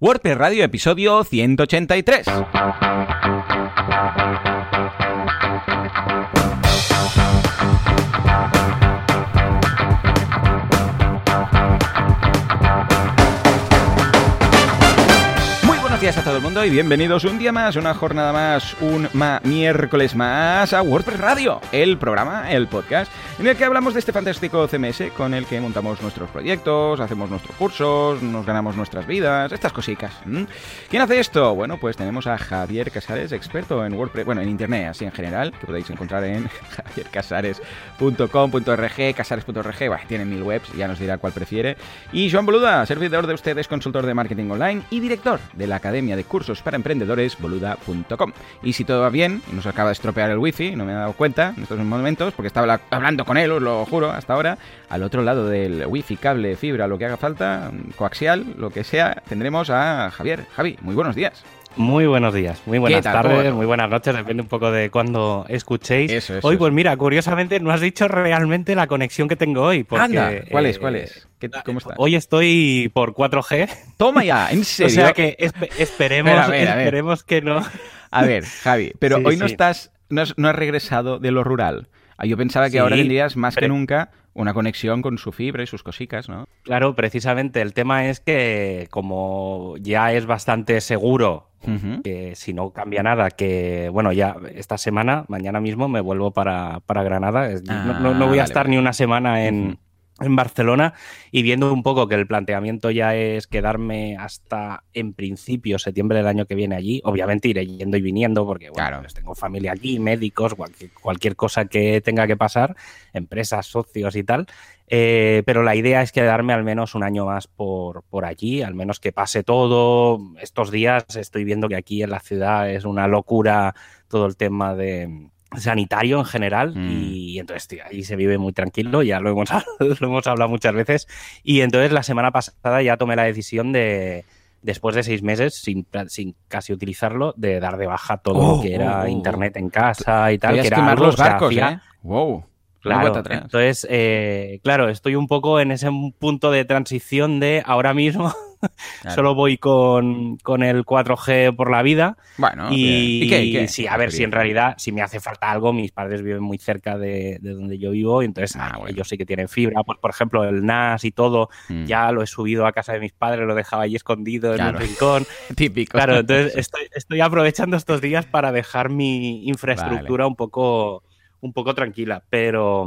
WordPress Radio, episodio 183. Muy buenos días a todo el mundo y bienvenidos un día más, una jornada más, un miércoles más a WordPress Radio, el programa, el podcast, en el que hablamos de este fantástico CMS con el que montamos nuestros proyectos, hacemos nuestros cursos, nos ganamos nuestras vidas, estas cositas. ¿Quién hace esto? Bueno, pues tenemos a Javier Casares, experto en WordPress, bueno, en Internet así en general, que podéis encontrar en javiercasares.com.org, casares.org, bueno, tiene mil webs, ya nos dirá cuál prefiere. Y Joan Boluda, servidor de ustedes, consultor de marketing online y director de la Academia de Cursos para Emprendedores, boluda.com. Y si todo va bien, y nos acaba de estropear el wifi, no me he dado cuenta en estos momentos, porque estaba la- hablando con él, os lo juro, hasta ahora, al otro lado del wifi, cable, fibra, lo que haga falta, coaxial, lo que sea, tendremos a Javier. Javi, muy buenos días. Muy buenos días, muy buenas tardes, muy buenas noches, depende un poco de cuándo escuchéis. Eso, eso, hoy, pues mira, curiosamente no has dicho realmente la conexión que tengo hoy. Porque, Anda, ¿cuál es? eh, ¿Cuál es? ¿Qué- ¿Cómo estás? Hoy estoy por 4G, Toma ya, en o serio. sea que espe- esperemos, Espera, a ver, a ver. esperemos que no. A ver, Javi, pero Sí, hoy no estás, no has, no has regresado de lo rural. Ah, Yo pensaba que Sí, ahora tendrías más que nunca una conexión con su fibra y sus cosicas, ¿no? Claro, precisamente el tema es que como ya es bastante seguro que si no cambia nada, que bueno, ya esta semana, mañana mismo me vuelvo para, para Granada. Ah, no, no- no voy a vale, estar vale. ni una semana en, en Barcelona y viendo un poco que el planteamiento ya es quedarme hasta en principio septiembre del año que viene allí. Obviamente iré yendo y viniendo porque bueno, Claro. pues tengo familia allí, médicos, cualquier, cualquier cosa que tenga que pasar, empresas, socios y tal. Eh, pero la idea es quedarme al menos un año más por, por allí, al menos que pase todo. Estos días estoy viendo que aquí en la ciudad es una locura todo el tema de sanitario en general Mm. y entonces tío, ahí se vive muy tranquilo, ya lo hemos, lo hemos hablado muchas veces y entonces la semana pasada ya tomé la decisión de después de seis meses sin, sin casi utilizarlo de dar de baja todo Oh, lo que era oh, oh. internet en casa y tal, que era quemar algo los que barcos, hacía- ¿eh? Wow. Claro, entonces, eh, claro, estoy un poco en ese punto de transición de ahora mismo Claro. solo voy con, con el 4G por la vida Bueno, y. ¿Y qué? y qué? sí, a ver si en realidad, si me hace falta algo, mis padres viven muy cerca de, de donde yo vivo y entonces Ah, bueno. ellos sí que tienen fibra, pues por ejemplo el NAS y todo, Mm, ya lo he subido a casa de mis padres, lo dejaba allí escondido en un rincón. Típico. Claro, entonces estoy, estoy aprovechando estos días para dejar mi infraestructura un poco un poco tranquila, pero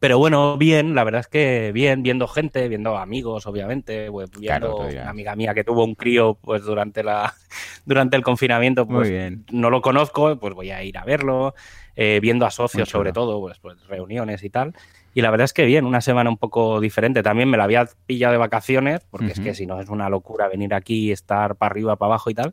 pero bueno, bien, la verdad es que bien, viendo gente, viendo amigos, obviamente, pues, viendo una amiga mía que tuvo un crío pues durante la durante el confinamiento, Muy pues bien. no lo conozco, pues voy a ir a verlo, eh, viendo a socios sobre todo, pues, pues reuniones y tal. Y la verdad es que bien, una semana un poco diferente. También me la había pillado de vacaciones, porque es que si no es una locura venir aquí, estar para arriba, para abajo y tal.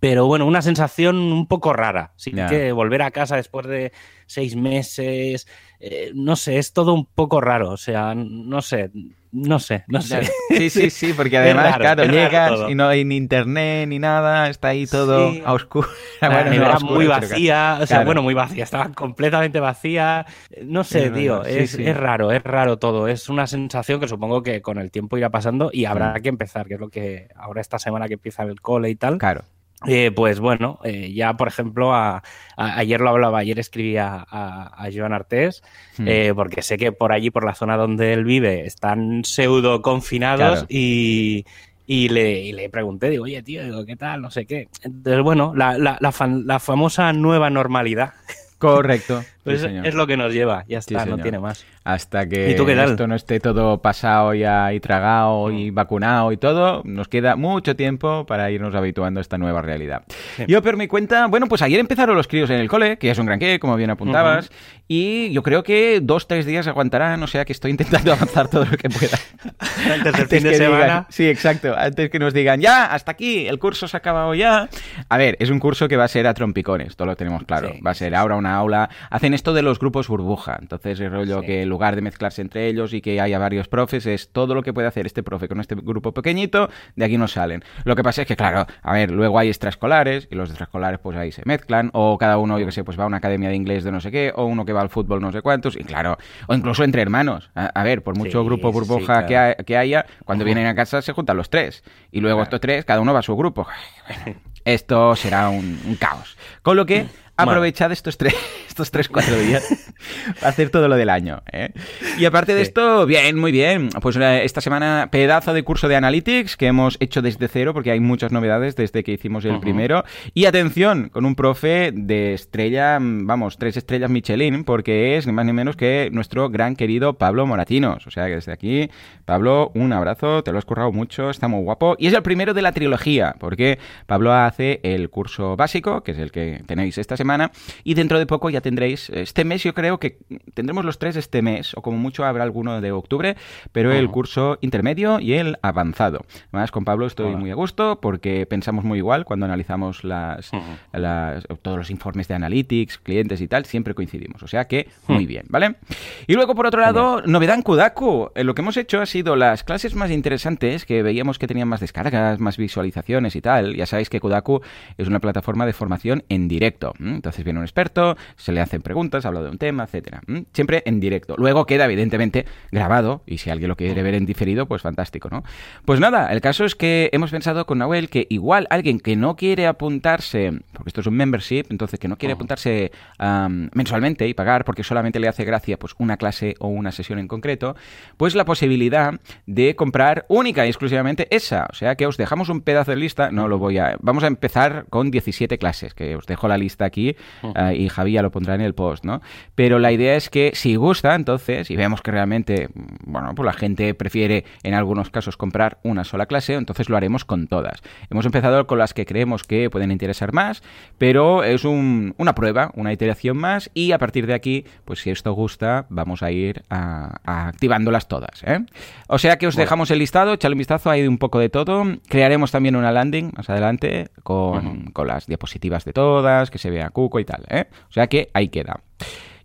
Pero bueno, una sensación un poco rara. Sí que volver a casa después de seis meses, eh, no sé, es todo un poco raro. O sea, no sé, no sé, no sé. Sí, sí, sí, porque además, raro, claro, llegas y no hay ni internet ni nada, está ahí todo Sí. a oscuro. La Bueno, nevera muy vacía, o sea, bueno, muy vacía, estaba completamente vacía. No sé, tío, sí, es, es raro, es raro todo. Es una sensación que supongo que con el tiempo irá pasando y habrá Mm. que empezar, que es lo que ahora esta semana que empieza el cole y tal. Claro. Eh, pues bueno, eh, ya por ejemplo, a- a- ayer lo hablaba, ayer escribía a, a Joan Artés, Hmm. eh, porque sé que por allí, por la zona donde él vive, están pseudo confinados Claro. y, y le, y le pregunté, digo, oye, tío, digo, ¿qué tal? No sé qué. Entonces, bueno, la, la- la fan- la famosa nueva normalidad, Correcto. pues es lo que nos lleva, ya Sí, está, no tiene más. Hasta que esto no esté todo pasado ya y tragado y vacunado y todo, nos queda mucho tiempo para irnos habituando a esta nueva realidad. Sí. Yo por mi cuenta, bueno, pues ayer empezaron los críos en el cole, que ya es un gran qué, como bien apuntabas, y yo creo que dos, tres días aguantarán, o sea que estoy intentando avanzar todo lo que pueda. Antes del fin de semana. digan- sí, exacto. Antes que nos digan, ya, hasta aquí, el curso se ha acabado ya. A ver, es un curso que va a ser a trompicones, todo lo tenemos claro. Va a ser ahora una aula. Hacen esto de los grupos burbuja. Entonces, el rollo que en lugar de mezclarse entre ellos y que haya varios profes, es todo lo que puede hacer este profe con este grupo pequeñito, de aquí no salen. Lo que pasa es que, claro, a ver, luego hay extraescolares y los extraescolares pues ahí se mezclan, o cada uno, yo que sé, pues va a una academia de inglés de no sé qué, o uno que va al fútbol no sé cuántos, y claro, o incluso entre hermanos. A, ver, por mucho grupo burbuja que, haya, cuando vienen a casa se juntan los tres, y luego estos tres, cada uno va a su grupo. esto será un, caos. Con lo que aprovechad estos tres, estos tres, cuatro días para hacer todo lo del año. ¿eh? Y aparte de esto, bien, muy bien. Pues eh, esta semana, pedazo de curso de Analytics que hemos hecho desde cero, porque hay muchas novedades desde que hicimos el primero. Y atención, con un profe de estrella, vamos, tres estrellas Michelin, porque es ni más ni menos que nuestro gran querido Pablo Moratinos. O sea que desde aquí, Pablo, un abrazo, te lo has currado mucho, está muy guapo. Y es el primero de la trilogía, porque Pablo hace el curso básico, que es el que tenéis esta semana y dentro de poco ya tendréis, este mes yo creo que tendremos los tres este mes, o como mucho habrá alguno de octubre, pero el curso intermedio y el avanzado. Además, con Pablo estoy muy a gusto porque pensamos muy igual cuando analizamos las, todos los informes de analytics, clientes y tal, siempre coincidimos. O sea que muy bien, ¿vale? Y luego, por otro lado, novedad en Kudaku. Eh, lo que hemos hecho ha sido las clases más interesantes que veíamos que tenían más descargas, más visualizaciones y tal. Ya sabéis que Kudaku es una plataforma de formación en directo. Entonces viene un experto, se le hacen preguntas, habla de un tema, etcétera. Siempre en directo. Luego queda, evidentemente, grabado, y si alguien lo quiere ver en diferido, pues fantástico, ¿no? Pues nada, el caso es que hemos pensado con Nahuel que igual alguien que no quiere apuntarse, porque esto es un membership, entonces que no quiere apuntarse mensualmente y pagar porque solamente le hace gracia pues una clase o una sesión en concreto, pues la posibilidad de comprar única y exclusivamente esa. O sea que os dejamos un pedazo de lista, no lo voy a... Vamos a empezar con 17 clases, que os dejo la lista aquí eh, y Javi ya lo pondrá en el post, ¿no? Pero la idea es que si gusta, entonces, y vemos que realmente, bueno, pues la gente prefiere en algunos casos comprar una sola clase, entonces lo haremos con todas. Hemos empezado con las que creemos que pueden interesar más, pero es una prueba, una iteración más, y a partir de aquí, pues si esto gusta, vamos a ir a, activándolas todas, ¿eh? O sea que os dejamos el listado, echadle un vistazo, hay un poco de todo. Crearemos también una landing más adelante con, con las diapositivas de todas, que se vea Cuco y tal, ¿eh? O sea que ahí queda.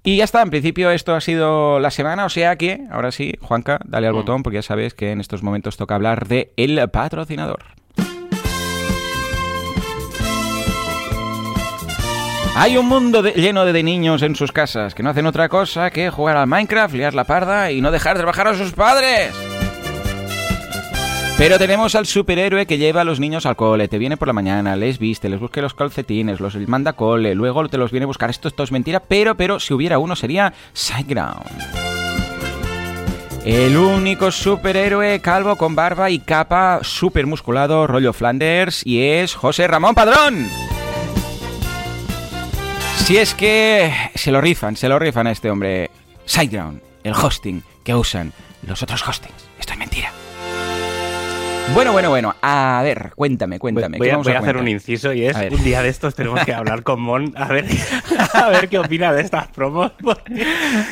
Y ya está, en principio esto ha sido la semana, o sea que, ahora sí, Juanca, dale al mm. botón porque ya sabes que en estos momentos toca hablar de el patrocinador. Hay un mundo lleno de, niños en sus casas que no hacen otra cosa que jugar al Minecraft, liar la parda y no dejar de trabajar a sus padres. Pero tenemos al superhéroe que lleva a los niños al cole, te viene por la mañana, les viste, les busque los calcetines, los manda cole, luego te los viene a buscar. Esto, esto es mentira, pero, pero si hubiera uno sería Sideground. El único superhéroe calvo con barba y capa super musculado, rollo Flanders, y es José Ramón Padrón. Si es que se lo rifan, se lo rifan a este hombre. Sideground, el hosting que usan los otros hostings. Esto es mentira. Bueno, bueno, bueno. A ver, cuéntame, cuéntame. Voy, a, hacer un inciso y es un día de estos tenemos que hablar con Mon a ver, a ver qué opina de estas promos.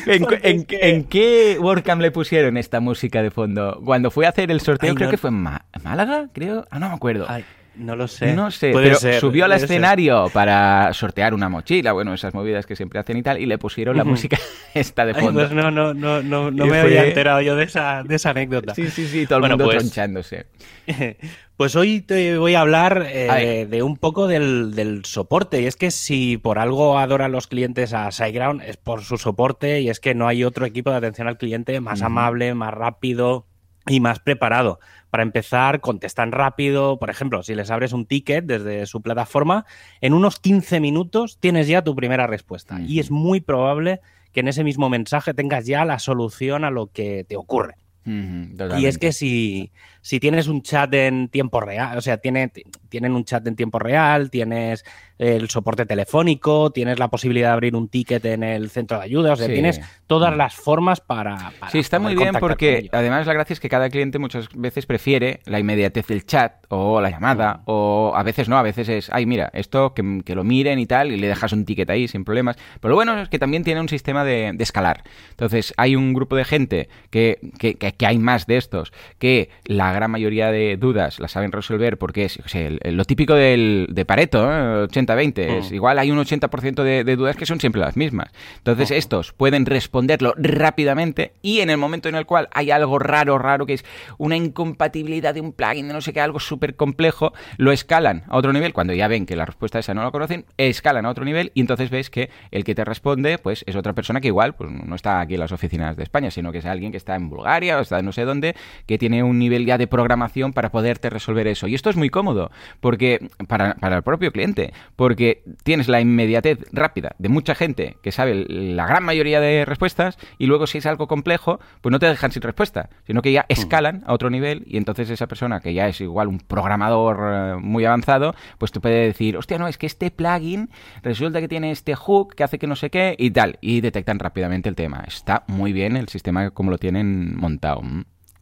¿En, qué WordCamp le pusieron esta música de fondo? Cuando fue a hacer el sorteo, creo que fue en Málaga, creo. Ah, no me acuerdo. No lo sé. No sé, pero subió al escenario para sortear una mochila, bueno, esas movidas que siempre hacen y tal, y le pusieron la música esta de fondo. pues no, no, no, no, no me había enterado yo de esa, de esa anécdota. Sí, sí, sí, todo el mundo pues, tronchándose. Pues hoy te voy a hablar eh, de un poco del, del, soporte. Y es que si por algo adoran los clientes a SiteGround es por su soporte y es que no hay otro equipo de atención al cliente más amable, más rápido y más preparado. Para empezar, contestan rápido. Por ejemplo, si les abres un ticket desde su plataforma, en unos 15 minutos tienes ya tu primera respuesta. Y es muy probable que en ese mismo mensaje tengas ya la solución a lo que te ocurre. Y es que si, si tienes un chat en tiempo real, o sea, tiene, tienen un chat en tiempo real, tienes el soporte telefónico, tienes la posibilidad de abrir un ticket en el centro de ayuda, o sea, tienes todas mm. las formas para... sí, está muy bien porque además la gracia es que cada cliente muchas veces prefiere la inmediatez del chat o la llamada mm. o a veces no, a veces es, ay, mira, esto que, lo miren y tal y le dejas un ticket ahí sin problemas. Pero lo bueno es que también tiene un sistema de, escalar. Entonces, hay un grupo de gente que, que, que hay más de estos, que la gran mayoría de dudas las saben resolver porque es lo típico del, de Pareto, 80-20, ¿eh? es mm. igual hay un 80% de, de, dudas que son siempre las mismas. Entonces estos pueden responderlo rápidamente y en el momento en el cual hay algo raro, raro, que es una incompatibilidad de un plugin, de no sé qué, algo súper complejo, lo escalan a otro nivel, cuando ya ven que la respuesta esa no la conocen, escalan a otro nivel y entonces ves que el que te responde pues es otra persona que igual pues, no está aquí en las oficinas de España, sino que es alguien que está en Bulgaria o está no sé dónde, que tiene un nivel ya de programación para poderte resolver eso. Y esto es muy cómodo, porque para, para el propio cliente, porque tienes la inmediatez rápida de mucha gente que sabe la gran mayoría de respuestas y luego si es algo complejo, pues no te dejan sin respuesta, sino que ya escalan a otro nivel y entonces esa persona que ya es igual un programador eh, muy avanzado, pues te puede decir, hostia, no, es que este plugin resulta que tiene este hook que hace que no sé qué y tal, y detectan rápidamente el tema. Está muy bien el sistema como lo tienen montado.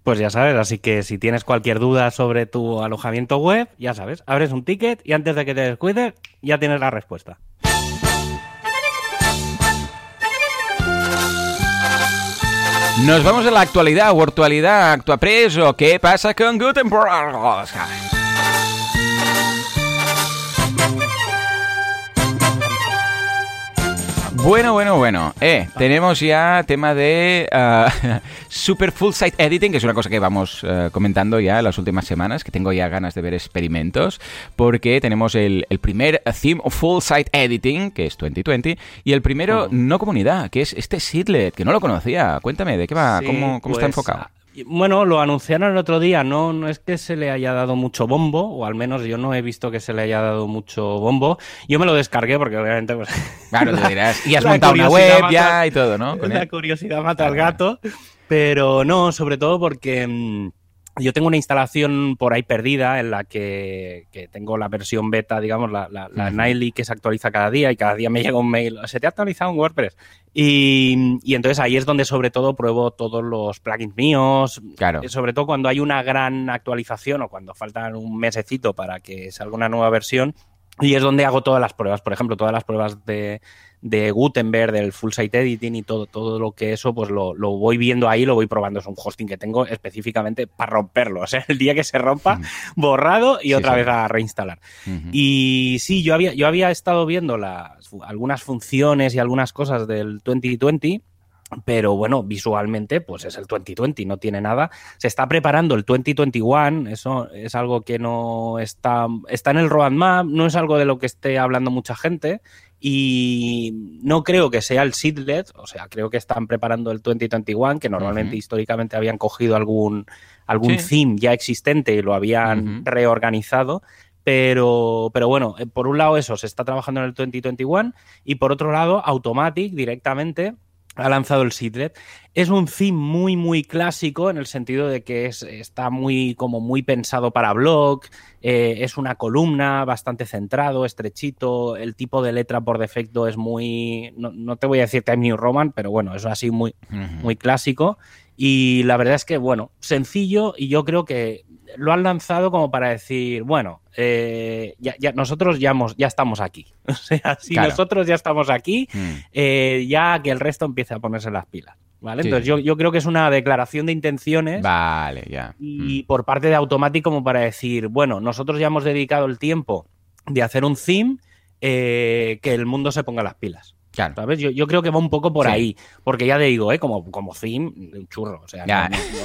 Pues ya sabes, así que si tienes cualquier duda sobre tu alojamiento web, ya sabes, abres un ticket y antes de que te descuides, ya tienes la respuesta. Nos vamos a la actualidad o actualidad, actuapress o qué pasa con Gutenberg. Bueno, bueno, bueno. Eh, tenemos ya tema de uh, Super Full Site Editing, que es una cosa que vamos uh, comentando ya en las últimas semanas, que tengo ya ganas de ver experimentos, porque tenemos el, el primer Theme Full Site Editing, que es 2020, y el primero no comunidad, que es este Seedlet, que no lo conocía. Cuéntame, ¿de qué va? Sí, ¿Cómo, cómo pues, está enfocado? Bueno, lo anunciaron el otro día, no, no es que se le haya dado mucho bombo, o al menos yo no he visto que se le haya dado mucho bombo. Yo me lo descargué porque obviamente... Pues, claro, te dirás, y has montado una web ya y todo, ¿no? la curiosidad mata al gato, pero no, sobre todo porque... Yo tengo una instalación por ahí perdida en la que, tengo la versión beta, digamos, la, la, Nightly que se actualiza cada día y cada día me llega un mail, se te ha actualizado un WordPress. Y, entonces ahí es donde sobre todo pruebo todos los plugins míos. Claro. Sobre todo cuando hay una gran actualización o cuando faltan un mesecito para que salga una nueva versión. Y es donde hago todas las pruebas. Por ejemplo, todas las pruebas de, de Gutenberg, del full site editing y todo, todo lo que eso, pues lo, lo, voy viendo ahí, lo voy probando. Es un hosting que tengo específicamente para romperlo. O sea, el día que se rompa, borrado y otra vez a reinstalar. Y sí, yo había, yo había estado viendo las, algunas funciones y algunas cosas del 2020 pero bueno, visualmente, pues es el 2020, no tiene nada. Se está preparando el 2021, eso es algo que no está, está en el roadmap, no es algo de lo que esté hablando mucha gente, y no creo que sea el seedlet, o sea, creo que están preparando el 2021, que normalmente históricamente habían cogido algún, algún theme ya existente y lo habían reorganizado. Pero, pero bueno, eh, por un lado eso, se está trabajando en el 2021 y por otro lado, Automatic directamente ha lanzado el Seedlet. Es un theme muy, muy clásico en el sentido de que es, está muy, como muy pensado para blog, eh, es una columna bastante centrado, estrechito, el tipo de letra por defecto es muy, no, te voy a decir Time New Roman, pero bueno, es así muy, muy clásico. Y la verdad es que, bueno, sencillo y yo creo que lo han lanzado como para decir, bueno, eh, ya, nosotros ya, ya estamos aquí. O sea, si nosotros ya estamos aquí, mm. eh, ya que el resto empiece a ponerse las pilas. ¿Vale? Entonces yo, yo, creo que es una declaración de intenciones. Vale, ya. Y mm. por parte de Automatic como para decir, bueno, nosotros ya hemos dedicado el tiempo de hacer un theme eh, que el mundo se ponga las pilas. Claro. ¿Sabes? Yo, yo, creo que va un poco por ahí. Porque ya te digo, ¿eh? como, como theme, un churro. O sea,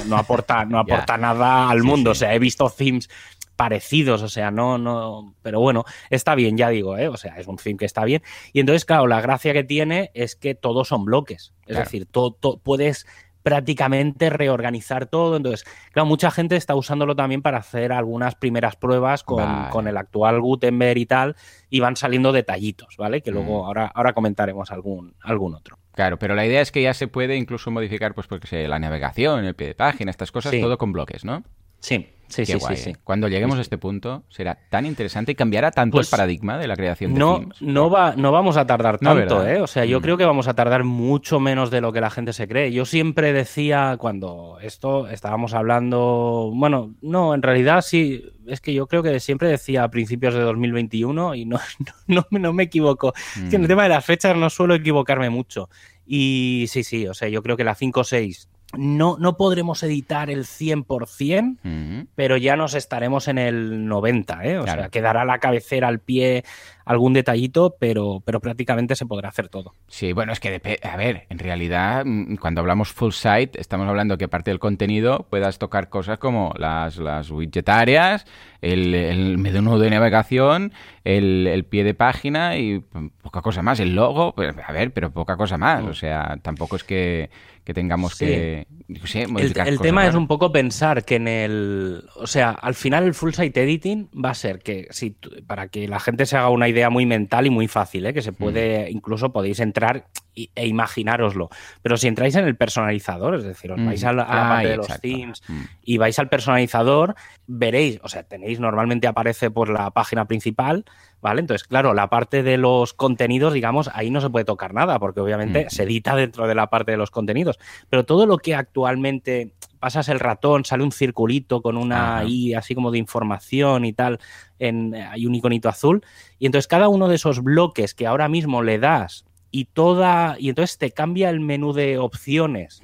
no, aporta, no aporta nada al mundo. O sea, he visto themes parecidos, o sea, no, no, pero bueno, está bien, ya digo, ¿eh? o sea, es un theme que está bien. Y entonces, claro, la gracia que tiene es que todos son bloques, es decir, todo, puedes prácticamente reorganizar todo. Entonces, claro, mucha gente está usándolo también para hacer algunas primeras pruebas con, el actual Gutenberg y tal, y van saliendo detallitos, ¿vale? Que luego mm. ahora, ahora comentaremos algún, algún otro. Claro, pero la idea es que ya se puede incluso modificar, pues porque sé, la navegación, el pie de página, estas cosas, todo con bloques, ¿no? Sí, Sí, sí, sí, ¿eh? Cuando lleguemos a este punto será tan interesante y cambiará tanto el pues paradigma de la creación de no, No, va, no vamos a tardar tanto, ¿eh? O sea, yo mm. creo que vamos a tardar mucho menos de lo que la gente se cree. Yo siempre decía cuando esto estábamos hablando, bueno, no, en realidad sí, es que yo creo que siempre decía a principios de 2021 y no, no, no me equivoco. Es que en el mm. tema de las fechas no suelo equivocarme mucho. Y sí, sí, o sea, yo creo que la 5.6 no, no podremos editar el 100%, pero ya nos estaremos en el 90%, ¿eh? O sea, quedará la cabecera al pie algún detallito, pero, pero prácticamente se podrá hacer todo. Sí, bueno, es que, a ver, en realidad, mm, cuando hablamos full site, estamos hablando que aparte del contenido puedas tocar cosas como las, las widgetarias, el, el menú de navegación, el, el, pie de página y poca cosa más. El logo, pues, a ver, pero poca cosa más. O sea, tampoco es que que tengamos que el, tema es un poco pensar que en el o sea al final el full site editing va a ser que si para que la gente se haga una idea muy mental y muy fácil ¿eh? que se puede mm. incluso podéis entrar e imaginároslo pero si entráis en el personalizador es decir os vais a la, parte de los themes mm. y vais al personalizador veréis o sea tenéis normalmente aparece por la página principal ¿vale? Entonces, claro, la parte de los contenidos, digamos, ahí no se puede tocar nada, porque obviamente se edita dentro de la parte de los contenidos. Pero todo lo que actualmente pasas el ratón, sale un circulito con una I así como de información y tal, en, hay un iconito azul, y entonces cada uno de esos bloques que ahora mismo le das y toda y entonces te cambia el menú de opciones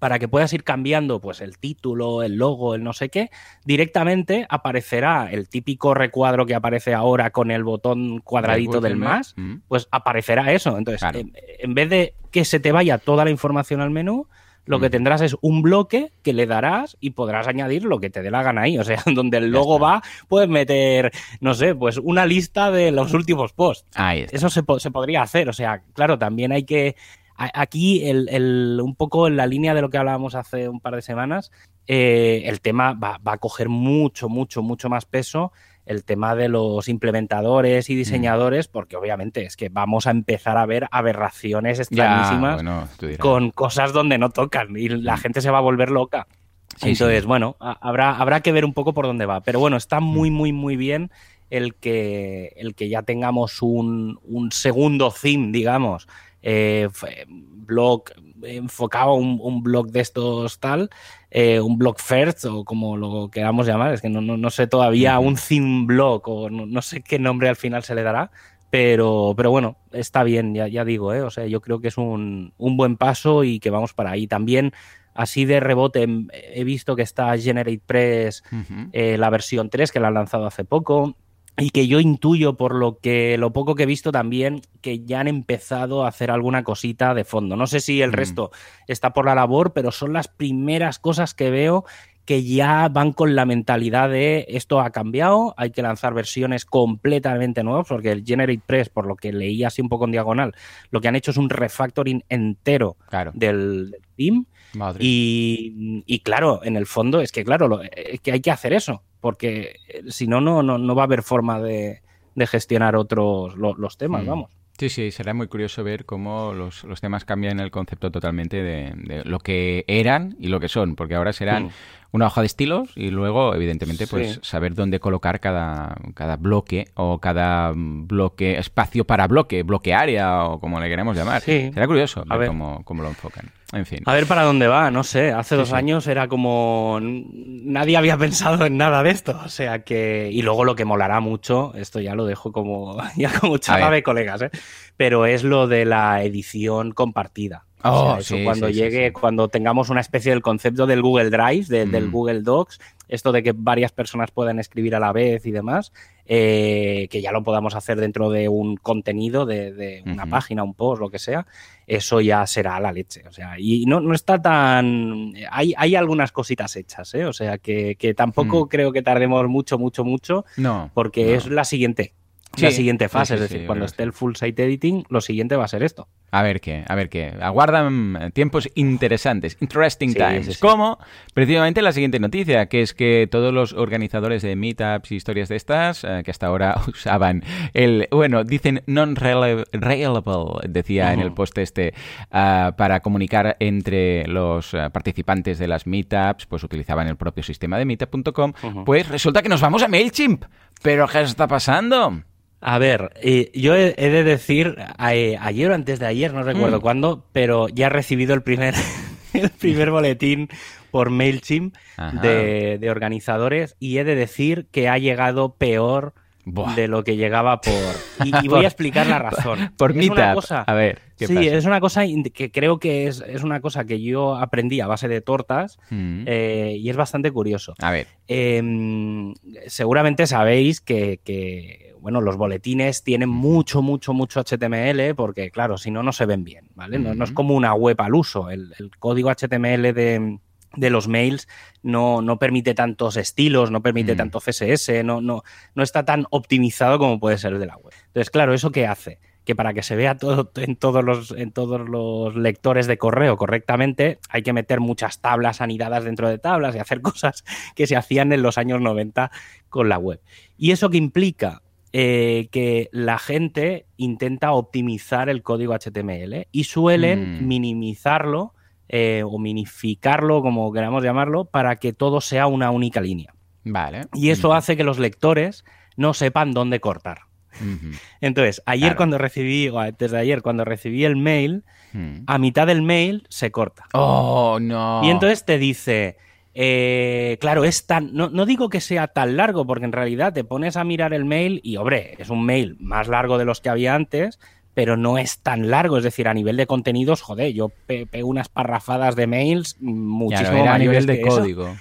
para que puedas ir cambiando pues el título, el logo, el no sé qué, directamente aparecerá el típico recuadro que aparece ahora con el botón cuadradito del más, pues aparecerá eso. Entonces, en, vez de que se te vaya toda la información al menú, lo que mm. tendrás es un bloque que le darás y podrás añadir lo que te dé la gana ahí. O sea, donde el logo va, puedes meter, no sé, pues una lista de los últimos posts. Eso se, se, podría hacer. O sea, claro, también hay que. Aquí, el, un poco en la línea de lo que hablábamos hace un par de semanas, eh, el tema va, va a coger mucho, mucho, mucho más peso el tema de los implementadores y mm. diseñadores, porque obviamente es que vamos a empezar a ver aberraciones extrañísimas con cosas donde no tocan y la mm. gente se va a volver loca. Entonces, bueno, habrá, habrá que ver un poco por dónde va. Pero bueno, está mm. muy, muy, muy bien el que, el que ya tengamos un, un segundo theme, digamos, eh, blog enfocado, un, un blog de estos tal, eh, un blog first o como lo queramos llamar, es que no, no, sé todavía, un theme blog o no, sé qué nombre al final se le dará, pero, pero bueno, está bien, ya, ya digo, ¿eh? o sea, yo creo que es un, un buen paso y que vamos para ahí. También así de rebote he visto que está GeneratePress eh, la versión 3 que la han lanzado hace poco y que yo intuyo por lo que lo poco que he visto también que ya han empezado a hacer alguna cosita de fondo. No sé si el mm. resto está por la labor, pero son las primeras cosas que veo que ya van con la mentalidad de esto ha cambiado, hay que lanzar versiones completamente nuevas, porque el Generate Press, por lo que leí así un poco en diagonal, lo que han hecho es un refactoring entero del, del, team. Y, y, claro, en el fondo es que, claro, es que hay que hacer eso porque eh, si no, no, no va a haber forma de, gestionar otros los temas, mm. vamos. Sí, sí, será muy curioso ver cómo los, temas cambian el concepto totalmente de, lo que eran y lo que son, porque ahora serán mm una hoja de estilos y luego, evidentemente, pues saber dónde colocar cada, cada bloque o cada bloque, espacio para bloque, bloque área o como le queremos llamar. Será curioso ver, Cómo, lo enfocan. En fin. A ver para dónde va, no sé. Hace dos años era como. Nadie había pensado en nada de esto. O sea que. Y luego lo que molará mucho, esto ya lo dejo como. Ya como charla de colegas, ¿eh? Pero es lo de la edición compartida. Oh, cuando llegue, cuando tengamos una especie del concepto del Google Drive, del mm. Google Docs, esto de que varias personas puedan escribir a la vez y demás, eh, que ya lo podamos hacer dentro de un contenido, de, una página, un post, lo que sea, eso ya será la leche. O sea, y no, no está tan. Hay, hay algunas cositas hechas, ¿eh? O sea, que, tampoco mm. creo que tardemos mucho, mucho, mucho. No. Porque es la siguiente. La siguiente fase, es decir, cuando esté el full site editing, lo siguiente va a ser esto. A ver qué, a ver qué. Aguardan tiempos interesantes, interesting times. Como precisamente la siguiente noticia, que es que todos los organizadores de meetups y historias de estas, eh, que hasta ahora usaban el, bueno, dicen non-reliable, decía en el post este, ah, para comunicar entre los eh, participantes de las meetups, pues utilizaban el propio sistema de meetup.com, pues resulta que nos vamos a MailChimp. ¿Pero qué está pasando? A ver, yo he, de decir, ayer o antes de ayer, no recuerdo mm. cuándo, pero ya he recibido el primer, el primer boletín por MailChimp de, organizadores y he de decir que ha llegado peor de lo que llegaba por... Y, voy a explicar la razón. Por, por Cosa, a ver, sí, es una cosa que creo que es, una cosa que yo aprendí a base de tortas mm. eh, y es bastante curioso. A ver. Em, seguramente sabéis que, bueno, los boletines tienen mucho, mucho, mucho HTML porque, claro, si no, no se ven bien, ¿vale? No, es como una web al uso. el código HTML de de los mails no, no, permite tantos estilos, no permite mm. tanto CSS, no, no, no está tan optimizado como puede ser el de la web. Entonces, claro, ¿eso qué hace? Que para que se vea todo en todos los, en todos los lectores de correo correctamente, hay que meter muchas tablas anidadas dentro de tablas y hacer cosas que se hacían en los años 90 con la web. ¿Y eso que implica? Eh, que la gente intenta optimizar el código HTML y suelen mm. minimizarlo eh, o minificarlo, como queramos llamarlo, para que todo sea una única línea. Vale. Y eso hace que los lectores no sepan dónde cortar. Entonces, ayer cuando recibí, o antes de ayer, cuando recibí el mail, hmm. a mitad del mail se corta. Oh, no. Y entonces te dice, eh, claro, es tan. No, no, digo que sea tan largo, porque en realidad te pones a mirar el mail y, hombre, es un mail más largo de los que había antes, pero no es tan largo. Es decir, a nivel de contenidos, joder, yo pego unas parrafadas de mails muchísimo a nivel de código.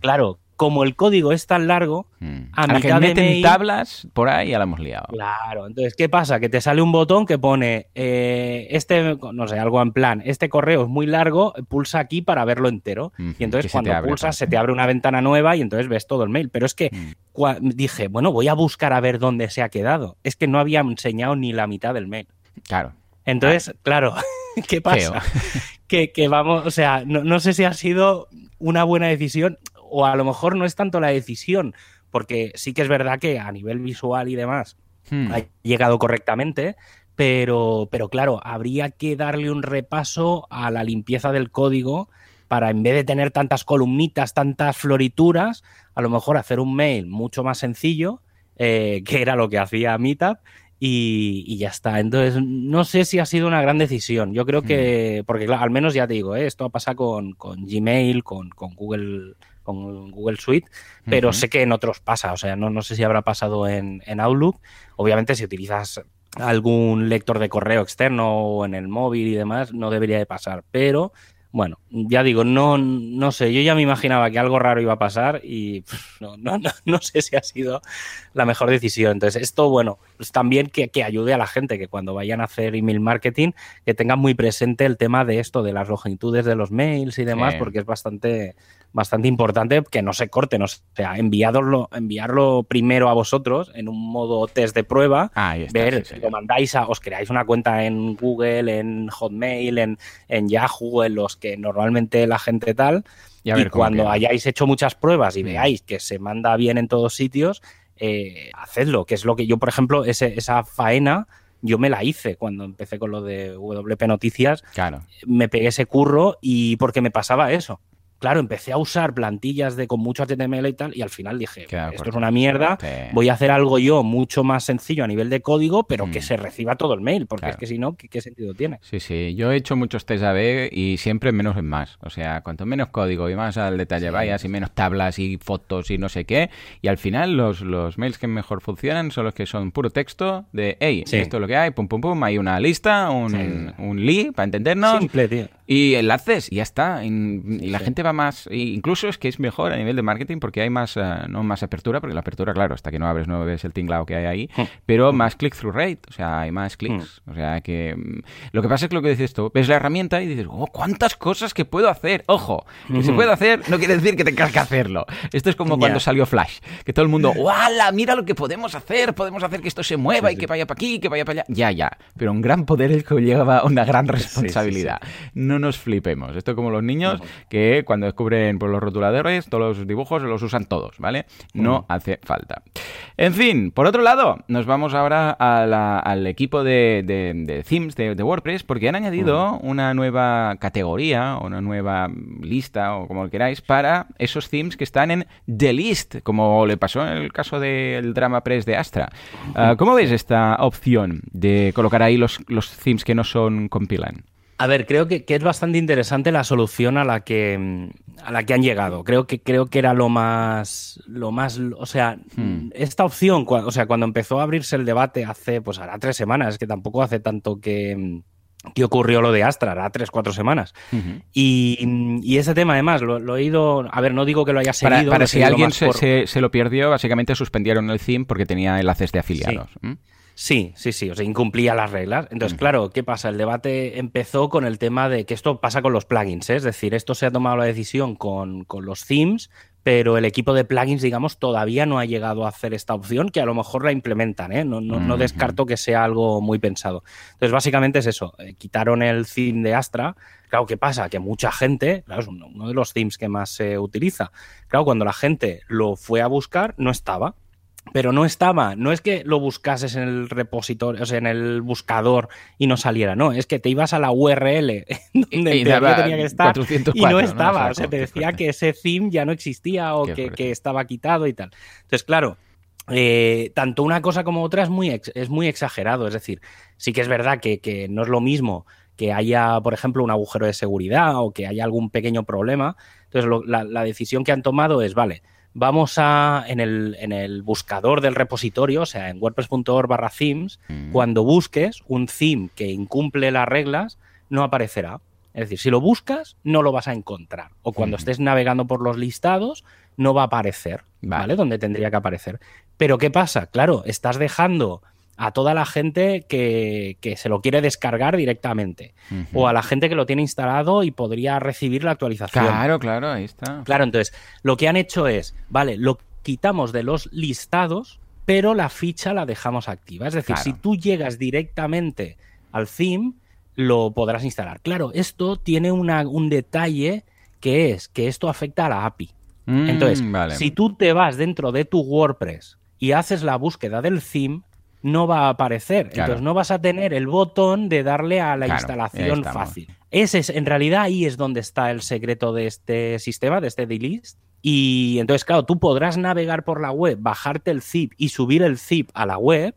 Claro, como el código es tan largo, hmm. a, mitad que meten tablas, por ahí ya la hemos liado. Claro, entonces, ¿qué pasa? Que te sale un botón que pone, eh, este, no sé, algo en plan, este correo es muy largo, pulsa aquí para verlo entero. y entonces cuando pulsas se te abre una ventana nueva y entonces ves todo el mail. Pero es que hmm. dije, bueno, voy a buscar a ver dónde se ha quedado. Es que no había enseñado ni la mitad del mail. Claro. Entonces, claro, ¿qué pasa? Que, vamos, o sea, no, sé si ha sido una buena decisión o a lo mejor no es tanto la decisión, porque sí que es verdad que a nivel visual y demás hmm. ha llegado correctamente, pero, pero claro, habría que darle un repaso a la limpieza del código para en vez de tener tantas columnitas, tantas florituras, a lo mejor hacer un mail mucho más sencillo, eh, que era lo que hacía Meetup, y, ya está. Entonces, no sé si ha sido una gran decisión. Yo creo que, mm. porque al menos ya te digo, ¿eh? esto ha pasado con, con Gmail, con, con, Google con Google Suite, pero sé que en otros pasa, o sea, no, no sé si habrá pasado en, en Outlook. Obviamente, si utilizas algún lector de correo externo o en el móvil y demás, no debería de pasar, pero bueno, ya digo, no, no sé, yo ya me imaginaba que algo raro iba a pasar y no, no, no, sé si ha sido la mejor decisión. Entonces, esto, bueno, pues también que, que, ayude a la gente que cuando vayan a hacer email marketing, que tengan muy presente el tema de esto, de las longitudes de los mails y demás, porque es bastante, bastante importante que no se corten. O sea, enviarlo, enviarlo primero a vosotros en un modo test de prueba, ver si lo mandáis a, os creáis una cuenta en Google, en Hotmail, en, en Yahoo, en los que normalmente la gente tal. Y, cuando hayáis hecho muchas pruebas y mm. veáis que se manda bien en todos sitios, eh, hacedlo, que es lo que yo, por ejemplo, ese, esa faena yo me la hice cuando empecé con lo de WP Noticias. Claro. Me pegué ese curro y porque me pasaba eso claro, empecé a usar plantillas de con mucho HTML y tal, y al final dije, esto es una mierda, voy a hacer algo yo mucho más sencillo a nivel de código, pero que mm. se reciba todo el mail, porque es que si no, ¿qué, sentido tiene? Sí, sí, yo he hecho muchos test AB y siempre menos es más. O sea, cuanto menos código y más al detalle vayas y menos tablas y fotos y no sé qué, y al final los, los mails que mejor funcionan son los que son puro texto de, hey, esto es lo que hay, pum, pum, pum, hay una lista, un, un li para entendernos. Simple, tío. Y enlaces, y ya está. Y, la gente va más. Incluso es que es mejor a nivel de marketing porque hay más, eh, no más apertura, porque la apertura, claro, hasta que no abres no ves el tinglao que hay ahí, hmm. pero hmm. más click-through rate, o sea, hay más clics. Hmm. O sea, que. Mm, lo que pasa es que lo que dices tú, ves la herramienta y dices, oh, cuántas cosas que puedo hacer. Ojo, que se puede hacer no quiere decir que tengas que hacerlo. Esto es como cuando salió Flash, que todo el mundo, ¡wala! Mira lo que podemos hacer, podemos hacer que esto se mueva y que vaya para aquí, que vaya para allá. Ya, ya. Pero un gran poder es que lleva una gran responsabilidad. no nos flipemos. Esto es como los niños que cuando descubren por pues, los rotuladores, todos los dibujos los usan todos, ¿vale? No hace falta. En fin, por otro lado, nos vamos ahora al equipo de, de, themes de, WordPress porque han añadido una nueva categoría, una nueva lista o como queráis, para esos themes que están en The List, como le pasó en el caso del Drama Press de Astra. Ah, ¿Cómo veis esta opción de colocar ahí los, los themes que no son compilan? A ver, creo que, es bastante interesante la solución a la que a la que han llegado. Creo que creo que era lo más lo más, o sea, hmm. esta opción, o sea, cuando empezó a abrirse el debate hace, pues hará tres semanas, que tampoco hace tanto que que ocurrió lo de Astra, hará tres, cuatro semanas. y, ese tema, además, lo, he ido. A ver, no digo que lo haya seguido. Para, si alguien se, se, lo perdió, básicamente suspendieron el theme porque tenía enlaces de afiliados. Sí, sí, sí, o sea, incumplía las reglas. Entonces, claro, ¿qué pasa? El debate empezó con el tema de que esto pasa con los plugins, ¿eh? es decir, esto se ha tomado la decisión con, los themes, pero el equipo de plugins, digamos, todavía no ha llegado a hacer esta opción, que a lo mejor la implementan, ¿eh? no, no, descarto que sea algo muy pensado. Entonces, básicamente es eso, eh, quitaron el theme de Astra, Claro, ¿qué pasa? Que mucha gente, claro, es uno de los themes que más se utiliza. Claro, cuando la gente lo fue a buscar, no estaba pero no estaba, no es que lo buscases en el repositorio, o sea, en el buscador y no saliera, no, es que te ibas a la URL donde y, tenía que estar y no estaba, o sea, te decía que ese theme ya no existía o que, estaba quitado y tal. Entonces, claro, eh, tanto una cosa como otra es muy, es muy exagerado, es decir, sí que es verdad que, no es lo mismo que haya, por ejemplo, un agujero de seguridad o que haya algún pequeño problema. Entonces, la decisión que han tomado es, vale, vamos a, en el, en el buscador del repositorio, o sea, en wordpress.org barra themes, mm. cuando busques un theme que incumple las reglas, no aparecerá. Es decir, si lo buscas, no lo vas a encontrar. O cuando estés navegando por los listados, no va a aparecer, ¿vale? Donde tendría que aparecer. Pero ¿qué pasa? Claro, estás dejando a toda la gente que, se lo quiere descargar directamente. O a la gente que lo tiene instalado y podría recibir la actualización. Claro, claro, ahí está. Claro, entonces, lo que han hecho es, vale, lo quitamos de los listados, pero la ficha la dejamos activa. Es decir, si tú llegas directamente al theme, lo podrás instalar. Claro, esto tiene un detalle que es que esto afecta a la API. Mm, entonces, si tú te vas dentro de tu WordPress y haces la búsqueda del theme, no va a aparecer. Entonces no vas a tener el botón de darle a la instalación fácil. Ese es, en realidad ahí es donde está el secreto de este sistema, de este delist. Y entonces, claro, tú podrás navegar por la web, bajarte el zip y subir el zip a la web,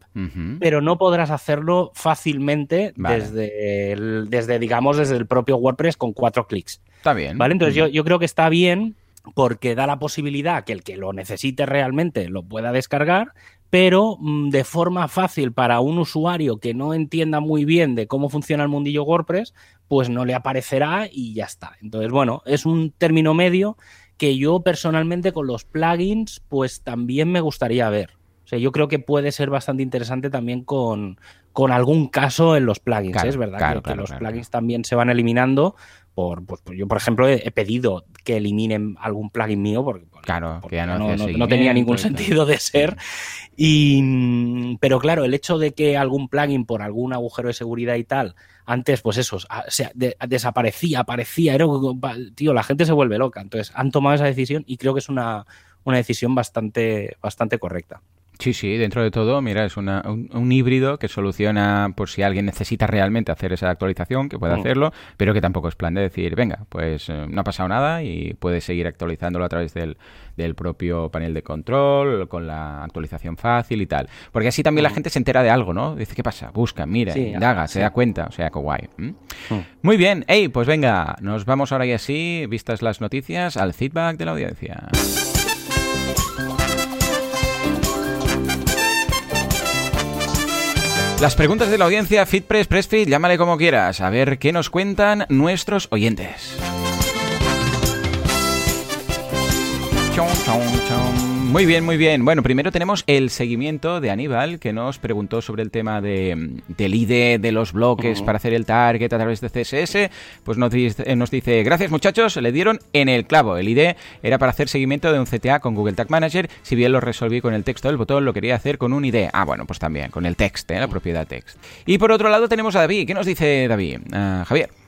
pero no podrás hacerlo fácilmente desde, desde, digamos, desde el propio WordPress con cuatro clics. Está bien. ¿Vale? Entonces yo, yo creo que está bien porque da la posibilidad que el que lo necesite realmente lo pueda descargar, pero mm, de forma fácil para un usuario que no entienda muy bien de cómo funciona el mundillo WordPress, pues no le aparecerá y ya está. Entonces, bueno, es un término medio que yo personalmente con los plugins, pues también me gustaría ver. O sea, yo creo que puede ser bastante interesante también con, con algún caso en los plugins. ¿eh? es verdad que, los plugins también se van eliminando por, pues, pues, yo, por ejemplo, he, pedido que eliminen algún plugin mío porque, claro, que no, tenía ningún sentido de ser. Y, pero claro, el hecho de que algún plugin por algún agujero de seguridad y tal, antes, pues eso, desaparecía, aparecía, era, tío, la gente se vuelve loca. Entonces, han tomado esa decisión y creo que es una, una decisión bastante, bastante correcta. Sí, sí, dentro de todo, mira, es un, híbrido que soluciona por si alguien necesita realmente hacer esa actualización, que puede mm. hacerlo, pero que tampoco es plan de decir, venga, pues eh, no ha pasado nada y puedes seguir actualizándolo a través del, propio panel de control, con la actualización fácil y tal. Porque así también la mm. gente se entera de algo, ¿no? Dice, ¿qué pasa? Busca, mira, indaga, se da cuenta, o sea, qué guay. Mm. Muy bien, hey, pues venga, nos vamos ahora y así, vistas las noticias, al feedback de la audiencia. Las preguntas de la audiencia, FitPress, PressFit, llámale como quieras, a ver qué nos cuentan nuestros oyentes. Muy bien, muy bien. Bueno, primero tenemos el seguimiento de Aníbal, que nos preguntó sobre el tema de, del ID de los bloques para hacer el target a través de CSS. Pues nos dice, nos dice, gracias muchachos, le dieron en el clavo. El ID era para hacer seguimiento de un CTA con Google Tag Manager. Si bien lo resolví con el texto del botón, lo quería hacer con un ID. Ah, bueno, pues también, con el text, ¿eh? la propiedad text. Y por otro lado tenemos a David. ¿Qué nos dice David? Ah, Javier.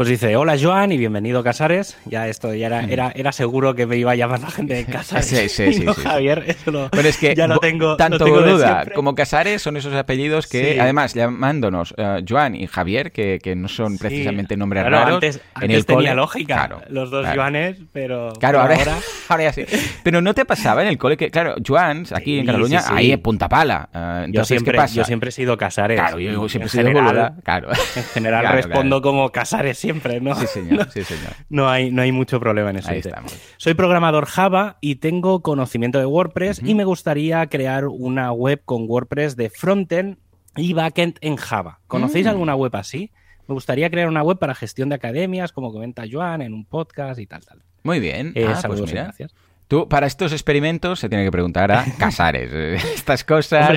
Pues dice, hola Joan y bienvenido Casares. Ya esto ya era, era, era seguro que me iba a llamar la gente de Casares. Sí, sí, sí, no sí, Javier, eso lo, Pero es que ya lo tengo. tanto lo tengo Boluda como Casares son esos apellidos que, Sí. además, llamándonos eh, Joan y Javier, que, que no son Sí. precisamente nombres Claro, raros, Antes, en antes el tenía cole- lógica Claro, los dos claro. Joanes, pero, Claro, ahora, ahora ya sí. Pero no te pasaba en el cole que, claro, Joans, aquí en Cataluña, ahí en punta pala. Eh, yo siempre, ¿qué pasa? yo siempre he sido Casares. Claro, yo, siempre he sido general- Boluda. Claro. En general respondo como Casares siempre, ¿no? Sí, señor, sí, señor. No hay, no hay mucho problema en eso. Ahí dice. estamos. Soy programador Java y tengo conocimiento de WordPress y me gustaría crear una web con WordPress de frontend y backend en Java. ¿Conocéis Mm. alguna web así? Me gustaría crear una web para gestión de academias, como comenta Joan en un podcast y tal, tal. Muy bien. Eh, Ah, pues y gracias. Tú, para estos experimentos se tiene que preguntar a Casares. Eh, Estas cosas.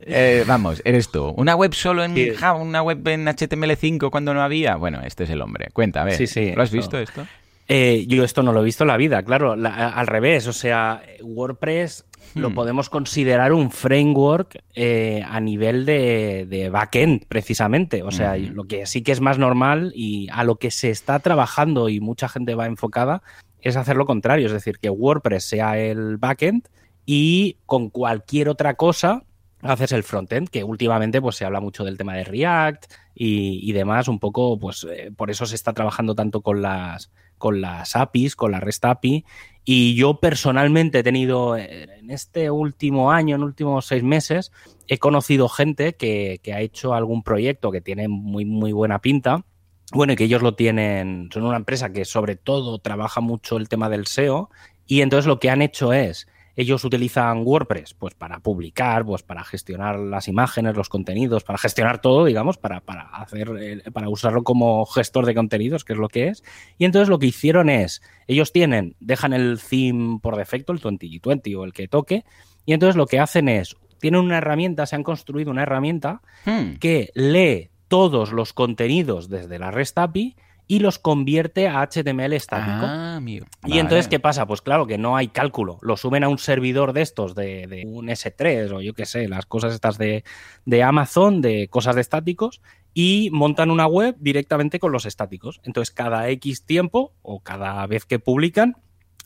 Eh, vamos, eres tú. ¿Una web solo en Sí. Java? ¿Una web en HTML5 cuando no había? Bueno, este es el hombre. Cuenta, a ver. Sí, sí, ¿Lo has visto esto? Eh, yo esto no lo he visto en la vida, claro, la- al revés, o sea, WordPress lo Hmm. podemos considerar un framework eh, a nivel de, de backend, precisamente. O sea, Ujú. lo que sí que es más normal y a lo que se está trabajando y mucha gente va enfocada es hacer lo contrario, es decir, que WordPress sea el backend y con cualquier otra cosa haces el frontend, que últimamente pues se habla mucho del tema de React y, y demás, un poco, pues eh, por eso se está trabajando tanto con las, con las APIs, con la REST API. Y yo personalmente he tenido, eh, en este último año, en últimos seis meses, he conocido gente que, que ha hecho algún proyecto que tiene muy, muy buena pinta. Bueno, y que ellos lo tienen, son una empresa que sobre todo trabaja mucho el tema del SEO. Y entonces lo que han hecho es, ellos utilizan WordPress pues para publicar, pues para gestionar las imágenes, los contenidos, para gestionar todo, digamos, para, para hacer, eh, para usarlo como gestor de contenidos, que es lo que es. Y entonces lo que hicieron es, ellos tienen, dejan el theme por defecto, el 2020 o el que toque, y entonces lo que hacen es, tienen una herramienta, se han construido una herramienta Hmm. que lee todos los contenidos desde la REST API y los convierte a HTML estático. Ah. Y entonces, ¿qué pasa? Pues claro que no hay cálculo. Lo suben a un servidor de estos, de, de un S3 o yo qué sé, las cosas estas de, de Amazon, de cosas de estáticos, y montan una web directamente con los estáticos. Entonces, cada X tiempo o cada vez que publican,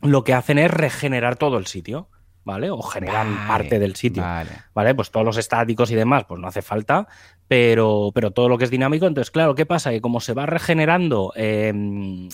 lo que hacen es regenerar todo el sitio, ¿vale? O generan Vale, parte del sitio. Vale. ¿vale? Pues todos los estáticos y demás, pues no hace falta, pero, pero todo lo que es dinámico, entonces, claro, ¿qué pasa? Que como se va regenerando eh,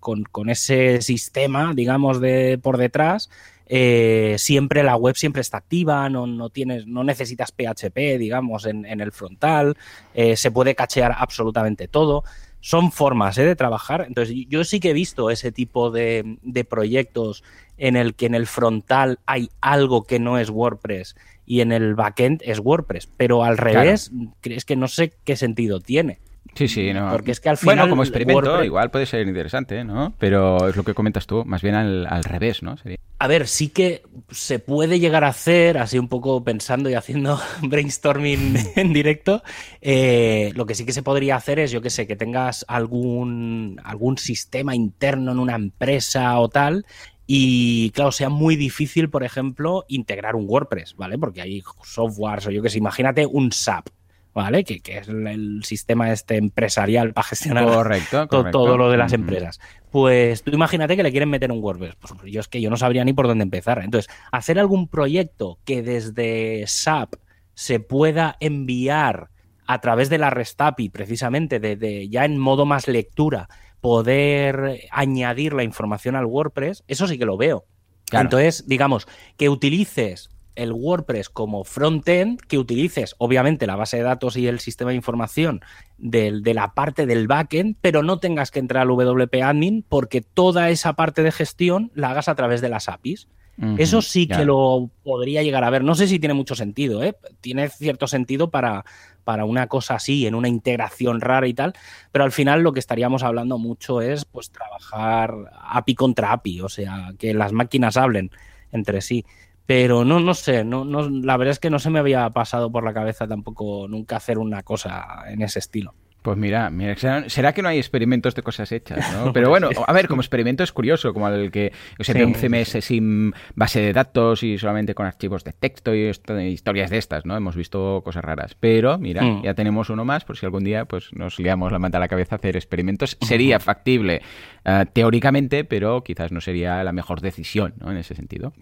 con, con ese sistema, digamos, de por detrás, eh, siempre la web siempre está activa, no, no, tienes, no necesitas PHP, digamos, en, en el frontal, eh, se puede cachear absolutamente todo. Son formas ¿eh? de trabajar. Entonces, yo sí que he visto ese tipo de, de proyectos en el que en el frontal hay algo que no es WordPress y en el backend es WordPress. Pero al revés, es que no sé qué sentido tiene. Sí, sí, no. Porque es que al final. Bueno, como experimento, WordPress- igual puede ser interesante, ¿no? Pero es lo que comentas tú, más bien al, al revés, ¿no? Sería- A ver, sí que se puede llegar a hacer, así un poco pensando y haciendo brainstorming en directo. eh, lo que sí que se podría hacer es, yo que sé, que tengas algún, algún sistema interno en una empresa o tal. Y claro, sea muy difícil, por ejemplo, integrar un WordPress, ¿vale? Porque hay softwares o yo que sé, imagínate un SAP, ¿vale? Que, que es el, sistema este empresarial para gestionar Correcto, to- correcto. todo lo de las empresas. Pues tú imagínate que le quieren meter un WordPress. Pues yo es que yo no sabría ni por dónde empezar. Entonces, hacer algún proyecto que desde SAP se pueda enviar a través de la REST API, precisamente, de, de- ya en modo más lectura, poder añadir la información al WordPress, eso sí que lo veo. Claro. Entonces, digamos, que utilices el WordPress como frontend, que utilices obviamente la base de datos y el sistema de información del- de la parte del backend, pero no tengas que entrar al WP Admin porque toda esa parte de gestión la hagas a través de las APIs. Eso sí que lo podría llegar a ver. No sé si tiene mucho sentido, ¿eh? Tiene cierto sentido para, para una cosa así, en una integración rara y tal, pero al final lo que estaríamos hablando mucho es pues trabajar API contra API, o sea, que las máquinas hablen entre sí. Pero no, no sé, no, no, la verdad es que no se me había pasado por la cabeza tampoco nunca hacer una cosa en ese estilo. Pues mira, mira, será que no hay experimentos de cosas hechas, ¿no? Pero bueno, a ver, como experimento es curioso, como el que se sí, un CMS sin base de datos y solamente con archivos de texto y historias de estas, ¿no? Hemos visto cosas raras. Pero mira, mm. ya tenemos uno más por si algún día pues nos liamos la manta a la cabeza a hacer experimentos. Sería factible uh, teóricamente, pero quizás no sería la mejor decisión, ¿no? En ese sentido.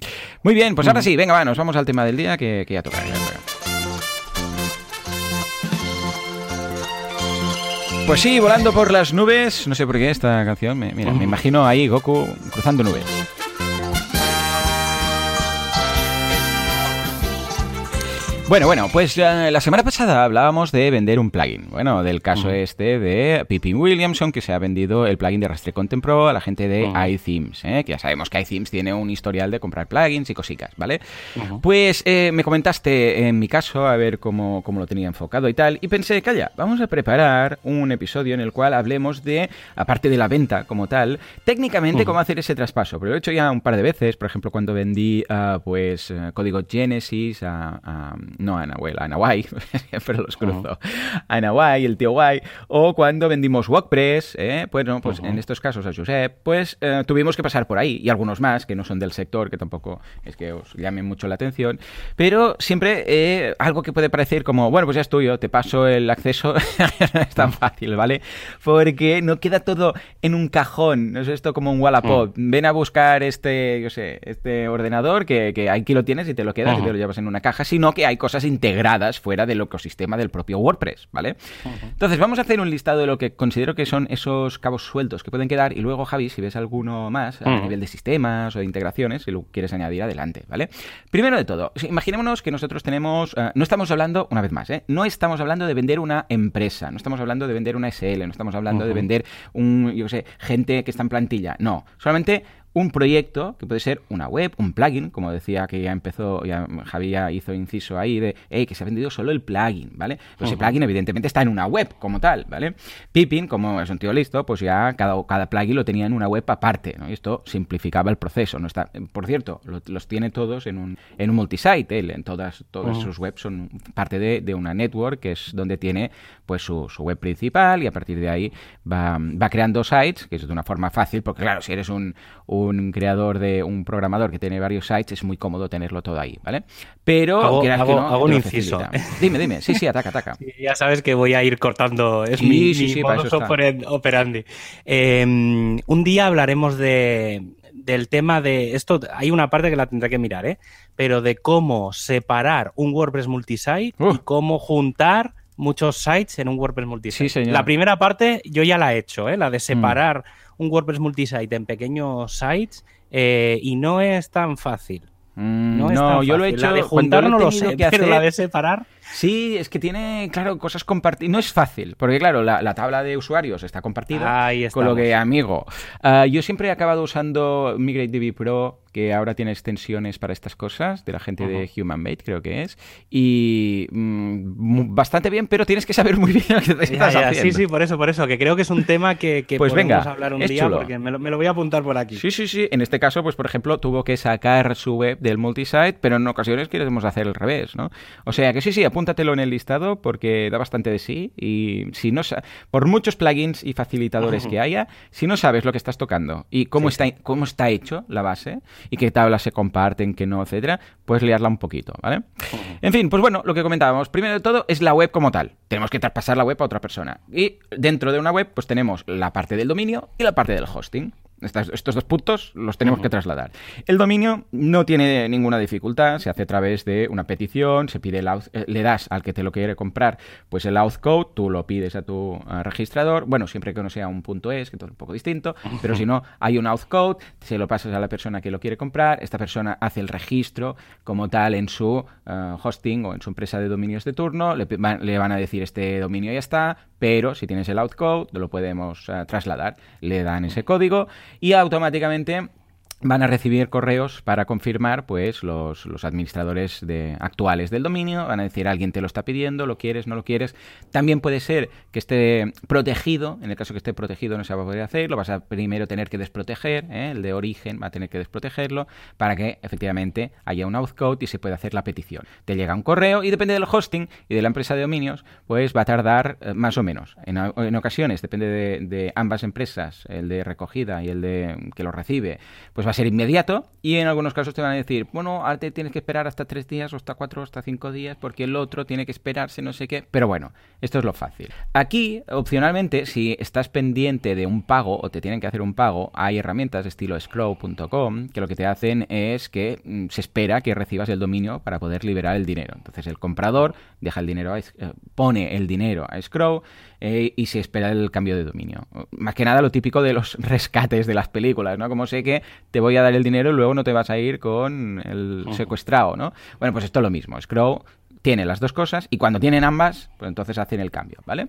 Muy bien, pues ahora sí, venga, va, nos vamos al tema del día que, que ya toca. Pues sí, volando por las nubes. No sé por qué esta canción. Me, mira, me imagino ahí Goku cruzando nubes. Bueno, bueno, pues uh, la semana pasada hablábamos de vender un plugin. Bueno, del caso este de Pippin Williamson, que se ha vendido el plugin de Rastre Content Pro a la gente de iThemes, ¿eh? que ya sabemos que iThemes tiene un historial de comprar plugins y cositas, ¿vale? Pues eh, me comentaste en mi caso a ver cómo, cómo, lo tenía enfocado y tal, y pensé, calla, vamos a preparar un episodio en el cual hablemos de, aparte de la venta como tal, técnicamente cómo hacer ese traspaso. Pero lo he hecho ya un par de veces, por ejemplo, cuando vendí uh, pues eh, código Genesis a, a no a Nahuel, a Nawai, pero los cruzo, a Nawai, el tío guay, o cuando vendimos WordPress, ¿eh? pues, no, pues en estos casos a Josep, pues eh, tuvimos que pasar por ahí, y algunos más que no son del sector, que tampoco es que os llamen mucho la atención, pero siempre eh, algo que puede parecer como, bueno, pues ya es tuyo, te paso el acceso, es tan fácil, ¿vale? Porque no queda todo en un cajón, no es esto como un Wallapop, mm. ven a buscar este, yo sé, este ordenador que, que aquí lo tienes y te lo quedas y te lo llevas en una caja, sino que hay cosas integradas fuera del ecosistema del propio WordPress, ¿vale? Entonces, vamos a hacer un listado de lo que considero que son esos cabos sueltos que pueden quedar y luego, Javi, si ves alguno más a nivel de sistemas o de integraciones, si lo quieres añadir adelante, ¿vale? Primero de todo, imaginémonos que nosotros tenemos, uh, no estamos hablando, una vez más, ¿eh? no estamos hablando de vender una empresa, no estamos hablando de vender una SL, no estamos hablando de vender un, yo sé, gente que está en plantilla, no, solamente un proyecto que puede ser una web, un plugin, como decía que ya empezó, ya Javi hizo inciso ahí de hey, que se ha vendido solo el plugin, ¿vale? Pues ese plugin evidentemente está en una web como tal, ¿vale? Pippin, como es un tío listo, pues ya cada, cada plugin lo tenía en una web aparte, ¿no? Y esto simplificaba el proceso, ¿no? Está, por cierto, los tiene todos en un, en un multisite, él, en todas, todas sus webs son parte de, de, una network que es donde tiene pues su, su, web principal y a partir de ahí va, va creando sites, que es de una forma fácil, porque claro, si eres un un creador de un programador que tiene varios sites, es muy cómodo tenerlo todo ahí, ¿vale? Pero hago, un inciso. Dime, dime. Sí, sí, ataca, ataca. ya sabes que voy a ir cortando. Es mi, sí, operandi. Em, un día hablaremos de, del tema de esto. Hay una parte que la tendré que mirar, ¿eh? Pero de cómo separar un WordPress multisite y cómo juntar muchos sites en un WordPress multisite. Sí, señor. La primera parte yo ya la he hecho, ¿eh? la de separar un WordPress multisite en pequeños sites eh, y no es tan fácil. Mm, no, yo lo he hecho. La de juntar no lo sé, pero la de separar. Sí, es que tiene, claro, cosas compartidas. No es fácil, porque claro, la, tabla de usuarios está compartida con lo que amigo. Ah, yo siempre he acabado usando MigrateDB Pro que ahora tiene extensiones para estas cosas, de la gente de HumanMate, creo que es. Y mm, bastante bien, pero tienes que saber muy bien lo que te estás haciendo. Sí, sí, por eso, por eso, que creo que es un tema que, que pues podemos hablar un día, porque me lo, me lo, voy a apuntar por aquí. Sí, sí, sí. En este caso, pues por ejemplo, tuvo que sacar su web del multisite, pero en ocasiones queremos hacer el revés, ¿no? O sea que sí, sí, apúntatelo en el listado porque da bastante de sí. Y si no por muchos plugins y facilitadores que haya, si no sabes lo que estás tocando y cómo, está, cómo está hecho la base, y qué tablas se comparten, qué no, etcétera, puedes liarla un poquito, ¿vale? En fin, pues bueno, lo que comentábamos, primero de todo es la web como tal. Tenemos que traspasar la web a otra persona. Y dentro de una web, pues tenemos la parte del dominio y la parte del hosting estos dos puntos los tenemos que trasladar. El dominio no tiene ninguna dificultad, se hace a través de una petición, se pide el eh, le das al que te lo quiere comprar, pues el auth code, tú lo pides a tu registrador, bueno, siempre que no sea un punto es, que todo es un poco distinto, pero si no, hay un auth code, se lo pasas a la persona que lo quiere comprar, esta persona hace el registro como tal en su eh, hosting o en su empresa de dominios de turno, le, le van a decir este dominio ya está, pero si tienes el outcode lo podemos eh, trasladar. Le dan ese código y automáticamente van a recibir correos para confirmar, pues, los, los, administradores de, actuales del dominio. Van a decir, alguien te lo está pidiendo, lo quieres, no lo quieres. También puede ser que esté protegido. En el caso que esté protegido no se va a poder hacer. Lo vas a primero tener que desproteger. ¿eh? El de origen va a tener que desprotegerlo para que efectivamente haya un outcode y se pueda hacer la petición. Te llega un correo y depende del hosting y de la empresa de dominios, pues va a tardar eh, más o menos. En, en ocasiones, depende de, ambas empresas, el de recogida y el de que lo recibe, pues a ser inmediato y en algunos casos te van a decir, bueno, ahora te tienes que esperar hasta tres días o hasta cuatro o hasta cinco días porque el otro tiene que esperarse no sé qué, pero bueno, esto es lo fácil. Aquí, opcionalmente, si estás pendiente de un pago o te tienen que hacer un pago, hay herramientas estilo scrow.com que lo que te hacen es que mm, se espera que recibas el dominio para poder liberar el dinero. Entonces el comprador deja el dinero, a, eh, pone el dinero a Scrow eh, y se espera el cambio de dominio. Más que nada lo típico de los rescates de las películas, ¿no? Como sé que te voy a dar el dinero y luego no te vas a ir con el secuestrado, ¿no? Bueno, pues esto es lo mismo. Scrow tiene las dos cosas y cuando tienen ambas, pues entonces hacen el cambio, ¿vale?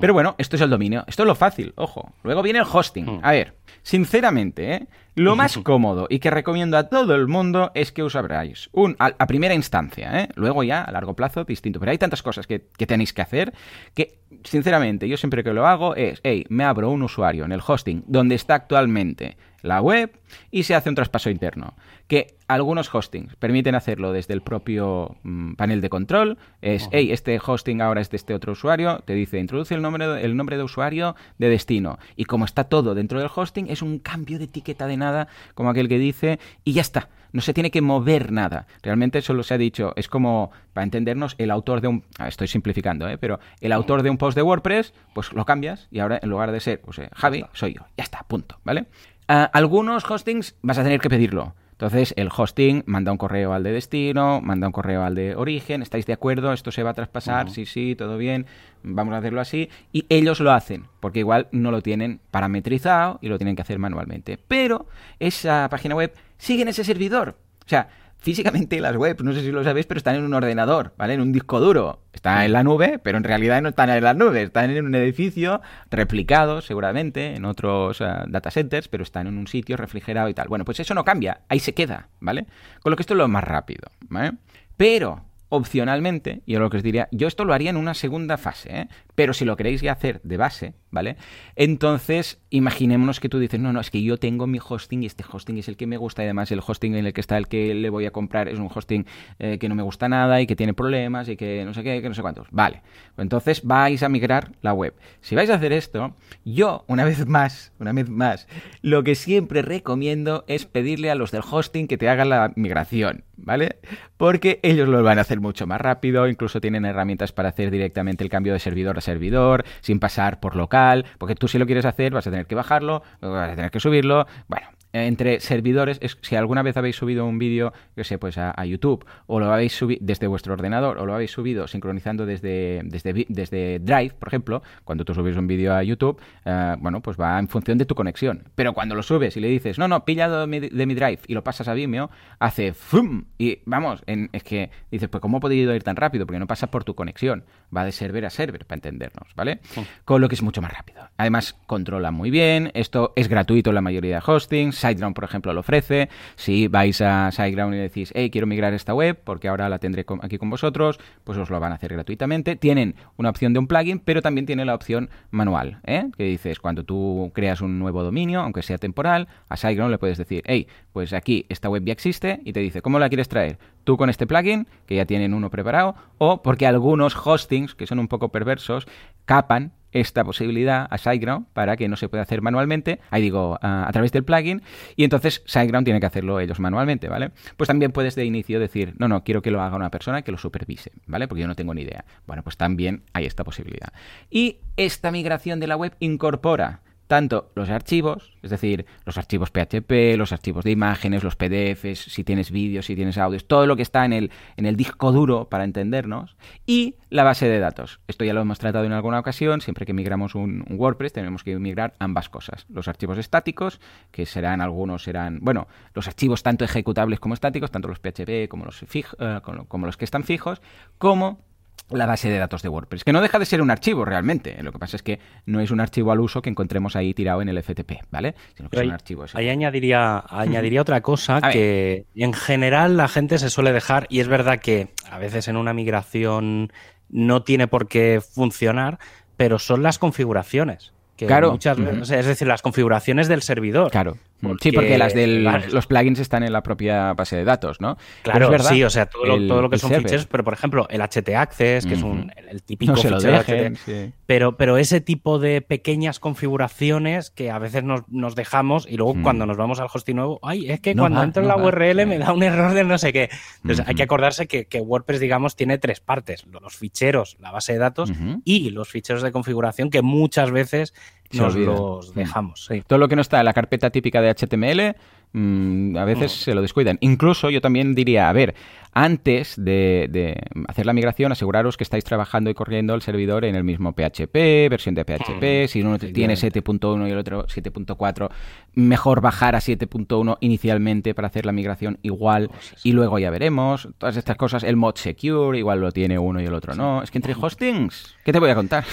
Pero bueno, esto es el dominio, esto es lo fácil, ojo. Luego viene el hosting. A ver, sinceramente, ¿eh? Lo más cómodo y que recomiendo a todo el mundo es que os abráis un, a, primera instancia, ¿eh? luego ya a largo plazo distinto, pero hay tantas cosas que, que, tenéis que hacer que, sinceramente, yo siempre que lo hago es, hey, me abro un usuario en el hosting donde está actualmente la web y se hace un traspaso interno. Que algunos hostings permiten hacerlo desde el propio mm, panel de control. Es, hey, este hosting ahora es de este otro usuario. Te dice, introduce el nombre, de, el nombre de usuario de destino. Y como está todo dentro del hosting, es un cambio de etiqueta de nada, como aquel que dice, y ya está. No se tiene que mover nada. Realmente solo se ha dicho, es como, para entendernos, el autor de un... Ah, estoy simplificando, ¿eh? pero el autor de un post de WordPress, pues lo cambias y ahora en lugar de ser pues, eh, Javi, soy yo. Ya está, punto, ¿vale? algunos hostings vas a tener que pedirlo. Entonces, el hosting manda un correo al de destino, manda un correo al de origen, ¿estáis de acuerdo? ¿Esto se va a traspasar? Sí, sí, todo bien, vamos a hacerlo así. Y ellos lo hacen, porque igual no lo tienen parametrizado y lo tienen que hacer manualmente. Pero esa página web sigue en ese servidor. O sea, físicamente las webs, no sé si lo sabéis, pero están en un ordenador, ¿vale? En un disco duro. Está en la nube, pero en realidad no están en la nube, están en un edificio replicado seguramente en otros data centers, pero están en un sitio refrigerado y tal. Bueno, pues eso no cambia, ahí se queda, ¿vale? Con lo que esto es lo más rápido, ¿vale? Pero opcionalmente, y lo que os diría, yo esto lo haría en una segunda fase, ¿eh? pero si lo queréis hacer de base, ¿vale? Entonces, imaginémonos que tú dices, no, no, es que yo tengo mi hosting y este hosting es el que me gusta y además el hosting en el que está el que le voy a comprar es un hosting eh, que no me gusta nada y que tiene problemas y que no sé qué, que no sé cuántos. Vale, pues entonces vais a migrar la web. Si vais a hacer esto, yo, una vez más, una vez más, lo que siempre recomiendo es pedirle a los del hosting que te hagan la migración, ¿vale? Porque ellos lo van a hacer mucho más rápido, incluso tienen herramientas para hacer directamente el cambio de servidor a servidor, sin pasar por local, porque tú si lo quieres hacer vas a tener que bajarlo, vas a tener que subirlo, bueno, entre servidores, si alguna vez habéis subido un vídeo, yo sé, pues a, YouTube, o lo habéis subido desde vuestro ordenador, o lo habéis subido sincronizando desde, desde, desde Drive, por ejemplo, cuando tú subes un vídeo a YouTube, eh, bueno, pues va en función de tu conexión. Pero cuando lo subes y le dices, no, no, pillado de mi, de mi Drive y lo pasas a Vimeo, hace ¡fum! Y vamos, en, es que dices, pues ¿cómo ha podido ir tan rápido? Porque no pasa por tu conexión, va de server a server, para entendernos, ¿vale? Con lo que es mucho más rápido. Además, controla muy bien, esto es gratuito en la mayoría de hostings, SiteGround, por ejemplo, lo ofrece. Si vais a SiteGround y decís, hey, quiero migrar esta web porque ahora la tendré aquí con vosotros, pues os lo van a hacer gratuitamente. Tienen una opción de un plugin, pero también tiene la opción manual, ¿eh? que dices, cuando tú creas un nuevo dominio, aunque sea temporal, a SiteGround le puedes decir, hey, pues aquí esta web ya existe y te dice, ¿cómo la quieres traer? Tú con este plugin, que ya tienen uno preparado, o porque algunos hostings, que son un poco perversos, capan esta posibilidad a SiteGround para que no se pueda hacer manualmente, ahí digo, a, través del plugin, y entonces SiteGround tiene que hacerlo ellos manualmente, ¿vale? Pues también puedes de inicio decir, no, no, quiero que lo haga una persona que lo supervise, ¿vale? Porque yo no tengo ni idea. Bueno, pues también hay esta posibilidad. Y esta migración de la web incorpora tanto los archivos, es decir, los archivos PHP, los archivos de imágenes, los PDFs, si tienes vídeos, si tienes audios, todo lo que está en el, en el disco duro para entendernos, y la base de datos. Esto ya lo hemos tratado en alguna ocasión, siempre que migramos un, WordPress tenemos que migrar ambas cosas. Los archivos estáticos, que serán algunos, serán, bueno, los archivos tanto ejecutables como estáticos, tanto los PHP como los, eh, como los que están fijos, como la base de datos de WordPress, que no deja de ser un archivo realmente. Lo que pasa es que no es un archivo al uso que encontremos ahí tirado en el FTP, ¿vale? Sino que es un archivo. Ahí añadiría, añadiría otra cosa que en general la gente se suele dejar, y es verdad que a veces en una migración no tiene por qué funcionar, pero son las configuraciones. Que claro. Muchas veces, es decir, las configuraciones del servidor. Claro. Sí, porque las del, los plugins están en la propia base de datos, ¿no? Claro, sí, o sea, todo, lo, que son ficheros, pero por ejemplo, el HT Access, que es un, el típico no fichero dejen, HT, pero, pero ese tipo de pequeñas configuraciones que a veces nos, nos dejamos y luego cuando nos vamos al hosting nuevo, ay, es que cuando entro en la URL me da un error de no sé qué. Entonces hay que acordarse que, que, WordPress, digamos, tiene tres partes, los ficheros, la base de datos y los ficheros de configuración que muchas veces nos los dejamos. Todo lo que no está en la carpeta típica de HTML, mm, a veces se lo descuidan. Incluso yo también diría, a ver, antes de, hacer la migración, aseguraros que estáis trabajando y corriendo el servidor en el mismo PHP, versión de PHP. Si uno tiene 7.1 y el otro 7.4, mejor bajar a 7.1 inicialmente para hacer la migración igual pues y luego ya veremos. Todas estas cosas, el mod secure, igual lo tiene uno y el otro no. Es que entre hostings, ¿qué te voy a contar?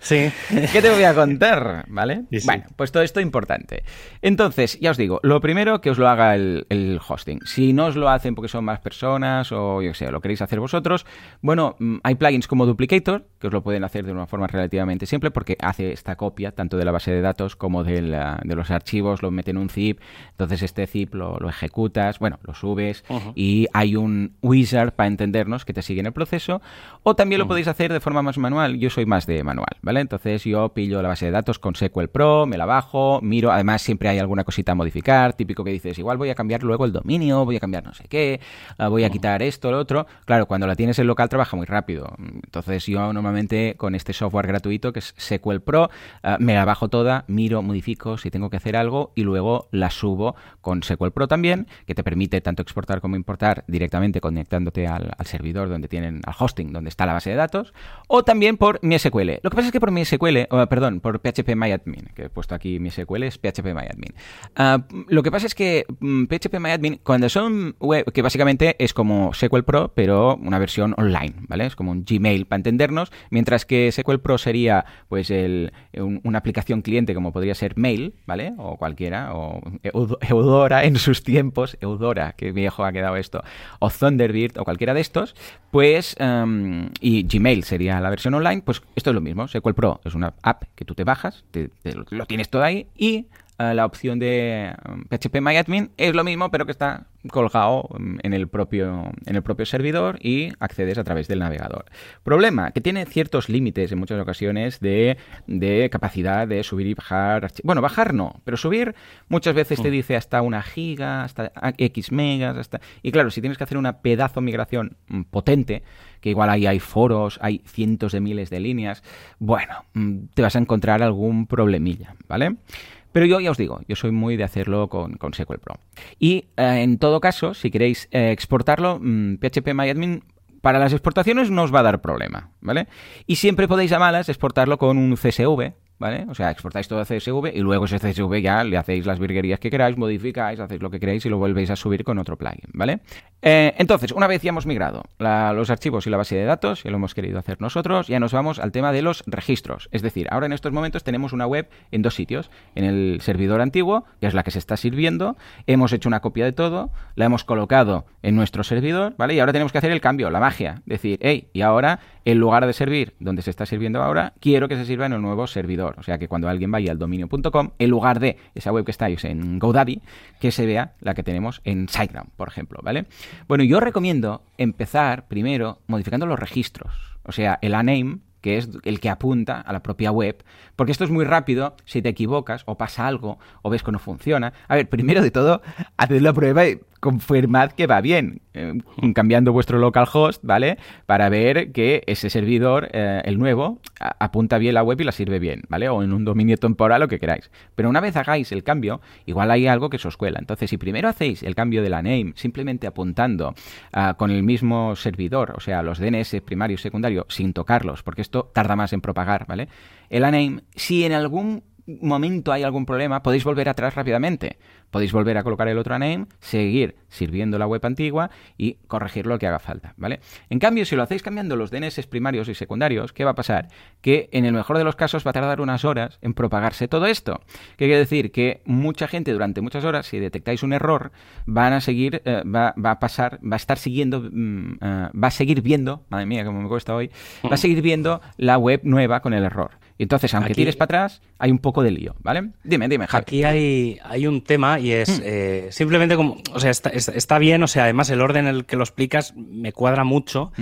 Sí. ¿Qué te voy a contar? ¿Vale? Bueno, pues todo esto es importante. Entonces, ya os digo, lo primero que os lo haga el, el hosting. Si no os lo hacen porque son más personas, o yo sé, lo queréis hacer vosotros, bueno, mm, hay plugins como Duplicator que os lo pueden hacer de una forma relativamente simple porque hace esta copia tanto de la base de datos como de, los archivos, lo mete en un zip, entonces este zip lo, ejecutas, bueno, lo subes y hay un wizard para entendernos que te sigue en el proceso. O también lo podéis hacer de forma más manual, yo soy más de manual, ¿vale? Entonces yo pillo la base de datos con SQL Pro, me la bajo, miro, además siempre hay alguna cosita a modificar, típico que dices, igual voy a cambiar luego el dominio, voy a cambiar no sé qué, voy a quitar esto, lo otro. Claro, cuando la tienes en local trabaja muy rápido. Entonces yo normalmente con este software gratuito que es SQL Pro, eh, me la bajo toda, miro, modifico si tengo que hacer algo y luego la subo con SQL Pro también, que te permite tanto exportar como importar directamente conectándote al, servidor donde tienen, al hosting donde está la base de datos, o también por MySQL. Lo que pasa es que por MySQL, perdón, por PHP que he puesto aquí MySQL es PHP ah, lo que pasa es que PHP mm, cuando son web, que básicamente es como SQL Pro, pero una versión online, ¿vale? Es como un Gmail para entendernos, mientras que SQL Pro sería pues el, una aplicación cliente como podría ser Mail, ¿vale? O cualquiera, o Eudora en sus tiempos, Eudora, qué viejo ha quedado esto, o Thunderbird o cualquiera de estos, pues, em, y Gmail sería la versión online, pues esto es lo mismo, SQL Pro es una app que tú te bajas, lo tienes todo ahí y la opción de PHP um, MyAdmin es lo mismo, pero que está colgado um, en el propio, en el propio servidor y accedes a través del navegador. Problema, que tiene ciertos límites en muchas ocasiones de, capacidad de subir y bajar. Bueno, bajar no, pero subir muchas veces te mm. dice hasta una giga, hasta X megas, hasta... Y claro, si tienes que hacer una pedazo migración mm, potente, que igual ahí hay foros, hay cientos de miles de líneas, bueno, mm, te vas a encontrar algún problemilla, ¿vale? Pero yo ya os digo, yo soy muy de hacerlo con, con SQL Pro. Y eh, en todo caso, si queréis eh, exportarlo, PHP mm, MyAdmin para las exportaciones no os va a dar problema, ¿vale? Y siempre podéis a malas exportarlo con un CSV, ¿vale? O sea, exportáis todo a CSV y luego ese CSV ya le hacéis las virguerías que queráis, modificáis, hacéis lo que queráis y lo volvéis a subir con otro plugin, ¿vale? Eh, entonces, una vez ya hemos migrado los archivos y la base de datos, y lo hemos querido hacer nosotros, ya nos vamos al tema de los registros. Es decir, ahora en estos momentos tenemos una web en dos sitios. En el servidor antiguo, que es la que se está sirviendo, hemos hecho una copia de todo, la hemos colocado en nuestro servidor, ¿vale? Y ahora tenemos que hacer el cambio, la magia. Decir, hey, y ahora, en lugar de servir donde se está sirviendo ahora, quiero que se sirva en el nuevo servidor. O sea que cuando alguien vaya al dominio.com, en lugar de esa web que estáis en GoDaddy, que se vea la que tenemos en SiteGround, por ejemplo, ¿vale? Bueno, yo recomiendo empezar primero modificando los registros. O sea, el aname que es el que apunta a la propia web, porque esto es muy rápido si te equivocas o pasa algo o ves que no funciona. A ver, primero de todo, haced la prueba y confirmad que va bien, eh, cambiando vuestro localhost, ¿vale? Para ver que ese servidor, eh, el nuevo, apunta bien la web y la sirve bien, ¿vale? O en un dominio temporal, lo que queráis. Pero una vez hagáis el cambio, igual hay algo que se os cuela. Entonces, si primero hacéis el cambio de la name, simplemente apuntando ah, con el mismo servidor, o sea, los DNS primario y secundario, sin tocarlos, porque esto tarda más en propagar, ¿vale? El aname, si en algún momento hay algún problema, podéis volver atrás rápidamente. Podéis volver a colocar el otro name, seguir sirviendo la web antigua y corregir lo que haga falta, ¿vale? En cambio, si lo hacéis cambiando los DNS primarios y secundarios, ¿qué va a pasar? Que en el mejor de los casos va a tardar unas horas en propagarse todo esto. ¿Qué quiere decir? Que mucha gente durante muchas horas, si detectáis un error, van a seguir, eh, va, a pasar, va a estar siguiendo, mm, eh, va a seguir viendo, madre mía, como me cuesta hoy, va a seguir viendo la web nueva con el error. Y entonces, aunque tires para atrás, hay un poco de lío, ¿vale? Dime, dime, Javi. Aquí hay, hay un tema y es hmm. eh, simplemente como, o sea, está, bien, o sea, además el orden en el que lo explicas me cuadra mucho,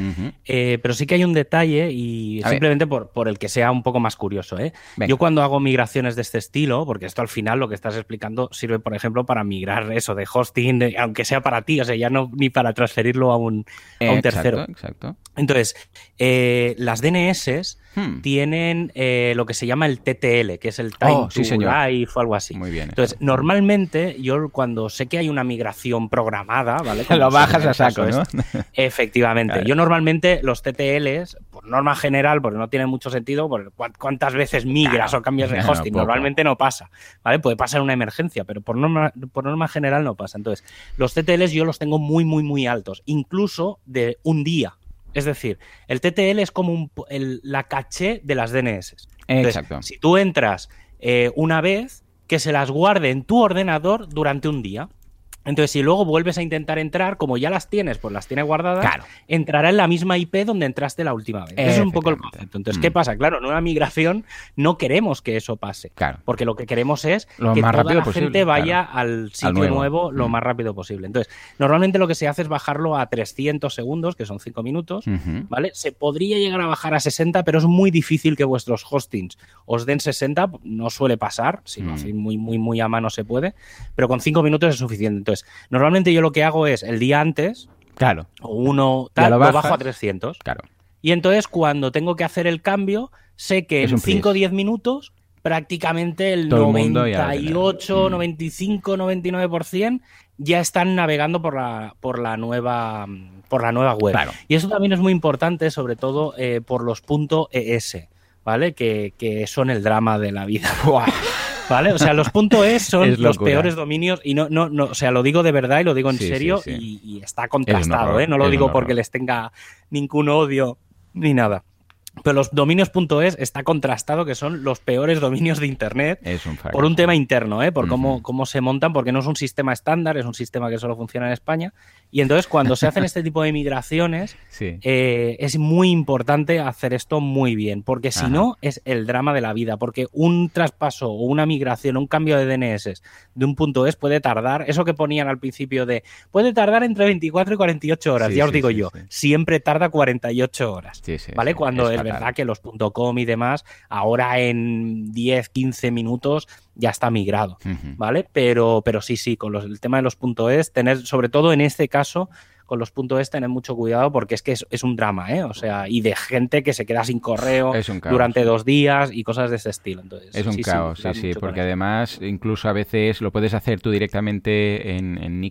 eh, pero sí que hay un detalle y simplemente por, por, el que sea un poco más curioso, ¿eh? Yo cuando hago migraciones de este estilo, porque esto al final lo que estás explicando sirve, por ejemplo, para migrar eso de hosting, aunque sea para ti, o sea, ya no ni para transferirlo a un, a un tercero. Exacto. Entonces, eh, las DNS Hmm. tienen eh, lo que se llama el TTL, que es el Time oh, to Life o algo así. Muy bien. Entonces, normalmente yo cuando sé que hay una migración programada, ¿vale? lo bajas a saco, ¿no? efectivamente. Yo normalmente los TTLs, por norma general, porque no tiene mucho sentido, cuántas veces migras o cambias de hosting, normalmente no pasa, ¿vale? Puede pasar una emergencia, pero por norma, por norma general no pasa. Entonces, los TTLs yo los tengo muy, muy, muy altos, incluso de un día. Es decir, el TTL es como la caché de las DNS. Exacto. Si tú entras eh, una vez, que se las guarde en tu ordenador durante un día. Entonces, si luego vuelves a intentar entrar, como ya las tienes, pues las tienes guardadas, entrará en la misma IP donde entraste la última vez. es un poco el concepto. Entonces, ¿qué mm. pasa? Claro, en una migración no queremos que eso pase. Claro. Porque lo que queremos es que toda la gente vaya al sitio nuevo. lo mm. más rápido posible. Entonces, normalmente lo que se hace es bajarlo a 300 segundos, que son 5 minutos, ¿vale? Se podría llegar a bajar a 60, pero es muy difícil que vuestros hostings os den 60, no suele pasar, si lo mm. hacéis muy, muy, muy a mano se puede, pero con 5 minutos es suficiente. Entonces, normalmente yo lo que hago es el día antes, claro, o uno tal, lo, bajo a 300. Claro. Y entonces cuando tengo que hacer el cambio, sé que en 5 o 10 minutos prácticamente el 98, 95, 99% ya están navegando por la, por la nueva por la nueva web. Y eso también es muy importante, sobre todo eh, por los .es, ¿vale? Que, que, son el drama de la vida. ¿Vale? O sea, los .es son los peores dominios y no, no, no, o sea, lo digo de verdad y lo digo en serio Y, está contrastado, ¿eh? No lo digo porque les tenga ningún odio ni nada. Pero los dominios.es está contrastado que son los peores dominios de Internet por un tema interno, ¿eh? por cómo, cómo se montan, porque no es un sistema estándar, es un sistema que solo funciona en España. Y entonces cuando se hacen este tipo de migraciones, eh, es muy importante hacer esto muy bien, porque si no es el drama de la vida, porque un traspaso o una migración, un cambio de DNS de un punto es puede tardar, eso que ponían al principio de, puede tardar entre 24 y 48 horas, ya os digo yo, siempre tarda 48 horas, ¿vale? Cuando verdad que los .com y demás, ahora en 10, 15 minutos ya está migrado, ¿vale? Pero, pero sí, sí, con el tema de los .es, tener, sobre todo en este caso, con los puntos es tener mucho cuidado porque es que es, un drama, ¿eh? O sea, y de gente que se queda sin correo durante dos días y cosas de ese estilo. Entonces, es un caos, sí, sí, porque además incluso a veces lo puedes hacer tú directamente en, en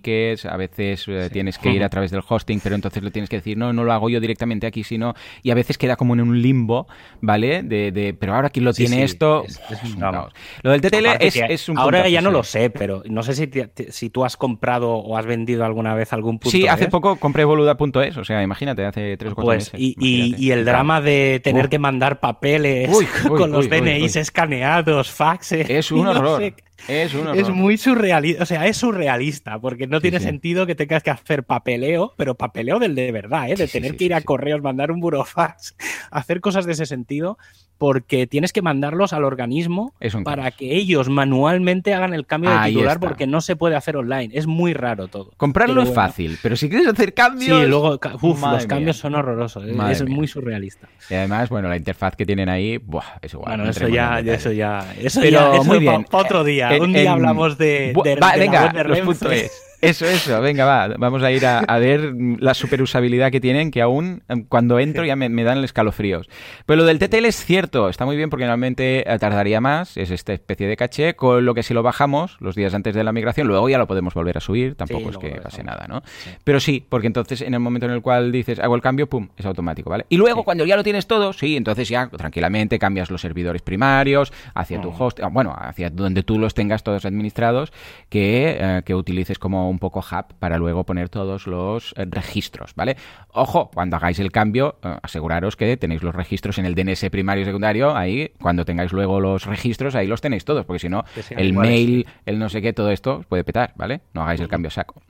a veces eh, tienes que ir a través del hosting, pero entonces lo tienes que decir, no, no lo hago yo directamente aquí, sino, y a veces queda como en un limbo, ¿vale? De, de pero ahora quién lo tiene esto, es, un caos. Lo del TTL es, un Ahora ya no lo sé, pero no sé si, si tú has comprado o has vendido alguna vez algún punto. Sí, hace poco compré boluda.es, o sea, imagínate, hace tres o cuatro pues, meses. Y, el drama de tener que mandar papeles con los DNIs escaneados, faxes. Es un horror. Es, es muy surrealista, o sea, es surrealista, porque no tiene sentido que tengas que hacer papeleo, pero papeleo del de verdad, ¿eh? de tener que ir a correos, mandar un burofax, hacer cosas de ese sentido, porque tienes que mandarlos al organismo para que ellos manualmente hagan el cambio de titular, porque no se puede hacer online. Es muy raro todo. Comprarlo es fácil, pero si quieres hacer cambios. Sí, luego, los cambios son horrorosos, ¿eh? es muy surrealista. Y además, bueno, la interfaz que tienen ahí, buah, es igual. Bueno, eso ya, eso ya, eso ya, muy bien. otro día. Un día hablamos de, venga, los puntos es. Eso, eso, venga, va, vamos a ir a, ver la superusabilidad que tienen, que aún em, cuando entro ya me, dan el escalofríos. Pero lo del TTL es cierto, está muy bien porque normalmente eh, tardaría más, es esta especie de caché, con lo que si lo bajamos los días antes de la migración, luego ya lo podemos volver a subir, tampoco es que pase nada, ¿no? Pero sí, porque entonces en el momento en el cual dices hago el cambio, pum, es automático, ¿vale? Y luego cuando ya lo tienes todo, sí, entonces ya tranquilamente cambias los servidores primarios hacia tu mm. host, bueno, hacia donde tú los tengas todos administrados, que, eh, que utilices como un poco hub para luego poner todos los eh, registros, ¿vale? Ojo, cuando hagáis el cambio, eh, aseguraros que tenéis los registros en el DNS primario y secundario, ahí cuando tengáis luego los registros, ahí los tenéis todos, porque si no, el mail, el no sé qué, todo esto puede petar, ¿vale? No hagáis el cambio saco.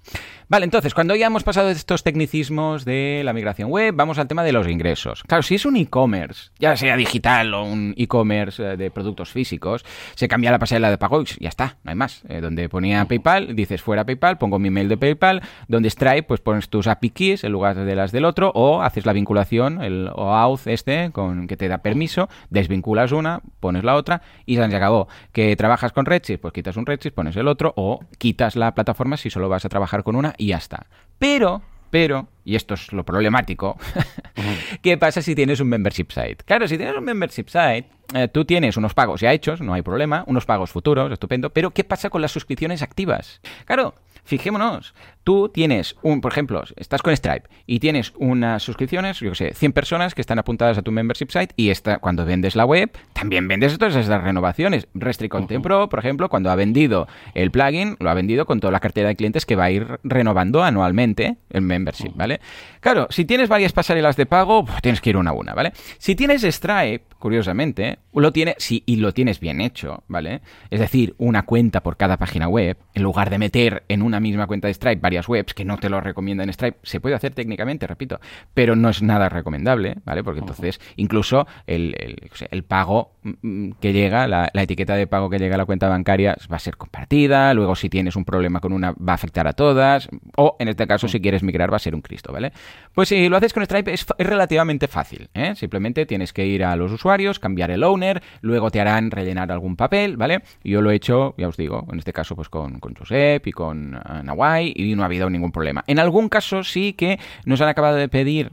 Vale, entonces, cuando ya hemos pasado de estos tecnicismos de la migración web, vamos al tema de los ingresos. Claro, si es un e-commerce, ya sea digital o un e-commerce eh, de productos físicos, se cambia la pasarela de pago y ya está, no hay más. donde ponía PayPal, dices fuera PayPal, pongo mi mail de PayPal, donde Stripe, pues pones tus API keys en lugar de las del otro, o haces la vinculación, el OAuth este, con que te da permiso, desvinculas una, pones la otra y se acabó. Que trabajas con Redshift, pues quitas un Redshift, pones el otro, o quitas la plataforma si solo vas a trabajar con una y ya está. Pero pero, y esto es lo problemático, ¿qué pasa si tienes un membership site? Claro, si tienes un membership site, eh, tú tienes unos pagos ya hechos, no hay problema, unos pagos futuros, estupendo, pero ¿qué pasa con las suscripciones activas? Claro, Fijémonos, tú tienes un, por ejemplo, estás con Stripe y tienes unas suscripciones, yo qué sé, 100 personas que están apuntadas a tu membership site y esta, cuando vendes la web, también vendes todas esas renovaciones. Restrict Content Pro, por ejemplo, cuando ha vendido el plugin, lo ha vendido con toda la cartera de clientes que va a ir renovando anualmente el membership, ¿vale? Claro, si tienes varias pasarelas de pago, pues tienes que ir una a una, ¿vale? Si tienes Stripe, curiosamente, lo tiene, si, y lo tienes bien hecho, ¿vale? Es decir, una cuenta por cada página web, en lugar de meter en un una misma cuenta de Stripe varias webs, que no te lo recomiendan Stripe, se puede hacer técnicamente, repito, pero no es nada recomendable, ¿vale? Porque entonces incluso el, el, pago mm, que llega, la, etiqueta de pago que llega a la cuenta bancaria va a ser compartida, luego si tienes un problema con una va a afectar a todas, o en este caso si quieres migrar va a ser un Cristo, ¿vale? Pues si lo haces con Stripe es, relativamente fácil, ¿eh? Simplemente tienes que ir a los usuarios, cambiar el owner, luego te harán rellenar algún papel, ¿vale? Yo lo he hecho, ya os digo, en este caso pues con, Josep y con en Hawaii y no ha habido ningún problema. En algún caso sí que nos han acabado de pedir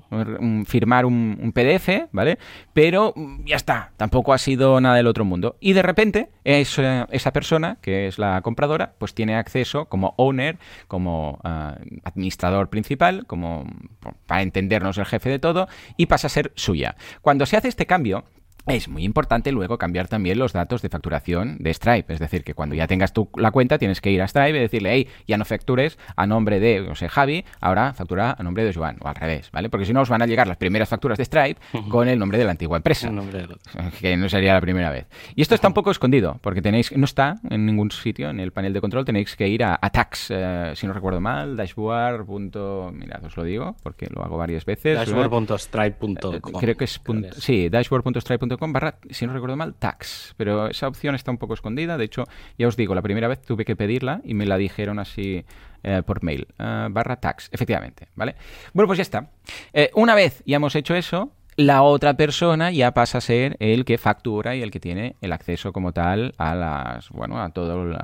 firmar un, PDF, ¿vale? Pero mm, ya está, tampoco ha sido nada del otro mundo. Y de repente esa persona, que es la compradora, pues tiene acceso como owner, como ah, administrador principal, como para entendernos el jefe de todo, y pasa a ser suya. Cuando se hace este cambio, es muy importante luego cambiar también los datos de facturación de Stripe. Es decir, que cuando ya tengas tú la cuenta tienes que ir a Stripe y decirle, hey, ya no factures a nombre de, no sé, Javi, ahora factura a nombre de Joan, o al revés, ¿vale? Porque si no os van a llegar las primeras facturas de Stripe con el nombre de la antigua empresa. Que no sería la primera vez. Y esto está un poco escondido, porque tenéis, no está en ningún sitio, en el panel de control, tenéis que ir a, tax, eh, si no recuerdo mal, dashboard. Mirad, os lo digo, porque lo hago varias veces. Dashboard.stripe.com. Eh, creo que es, sí, dashboard.stripe.com barra, si no recuerdo mal, tax. Pero esa opción está un poco escondida. De hecho, ya os digo, la primera vez tuve que pedirla y me la dijeron así eh, por mail. Eh, barra tax, efectivamente, ¿vale? Bueno, pues ya está. Eh, una vez ya hemos hecho eso, la otra persona ya pasa a ser el que factura y el que tiene el acceso como tal a las, bueno, a todo,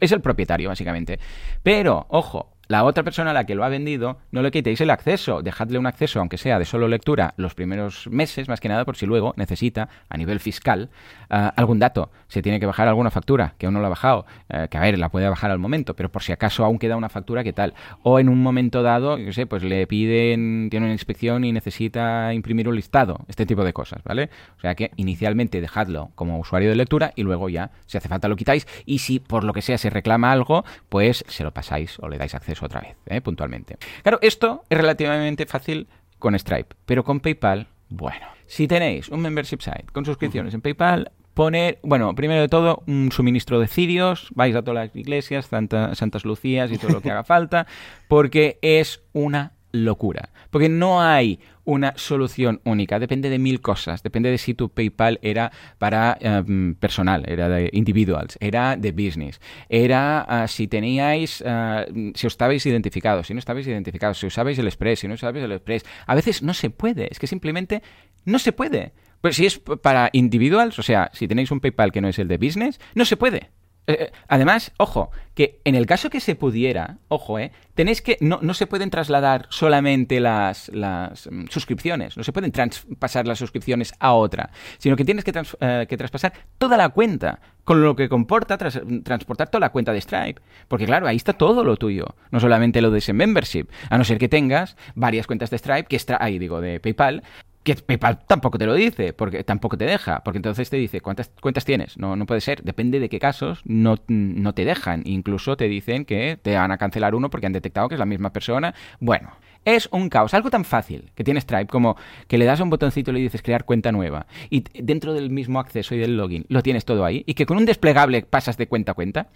es el propietario básicamente. Pero, ojo, la otra persona a la que lo ha vendido, no le quitéis el acceso, dejadle un acceso, aunque sea de solo lectura, los primeros meses, más que nada por si luego necesita, a nivel fiscal, eh, algún dato. Se tiene que bajar alguna factura, que aún no la ha bajado, eh, que a ver, la puede bajar al momento, pero por si acaso aún queda una factura, ¿qué tal? O en un momento dado, yo sé, pues le piden, tiene una inspección y necesita imprimir un listado, este tipo de cosas, ¿vale? O sea que inicialmente dejadlo como usuario de lectura y luego ya, si hace falta, lo quitáis. Y si por lo que sea se reclama algo, pues se lo pasáis o le dais acceso otra vez, ¿eh? puntualmente. Claro, esto es relativamente fácil con Stripe, pero con PayPal, bueno, si tenéis un membership site con suscripciones en PayPal, poner, bueno, primero de todo, un suministro de cirios, vais a todas las iglesias, Santas Lucías y todo lo que haga falta, porque es una locura. Porque no hay una solución única, depende de mil cosas, depende de si tu PayPal era para em, personal, era de individuals, era de business, era ah, si teníais, ah, si os estabais identificados, si no estabais identificados, si usabais el Express, si no usabais el Express. A veces no se puede, es que simplemente no se puede. Pues si es para individuals, o sea, si tenéis un PayPal que no es el de business, no se puede. Eh, eh, además, ojo, que en el caso que se pudiera, ojo, eh, tenéis que. No, no se pueden trasladar solamente las, las mm, suscripciones, no se pueden traspasar las suscripciones a otra, sino que tienes que, eh, que traspasar toda la cuenta, con lo que comporta transportar toda la cuenta de Stripe. Porque claro, ahí está todo lo tuyo, no solamente lo de ese membership, a no ser que tengas varias cuentas de Stripe, que ahí digo, de PayPal, que PayPal tampoco te lo dice, porque tampoco te deja, porque entonces te dice cuántas cuentas tienes. No, no puede ser, depende de qué casos, no, no te dejan. Incluso te dicen que te van a cancelar uno porque han detectado que es la misma persona. Bueno, es un caos. Algo tan fácil que tiene Stripe como que le das un botoncito y le dices crear cuenta nueva y dentro del mismo acceso y del login lo tienes todo ahí y que con un desplegable pasas de cuenta a cuenta.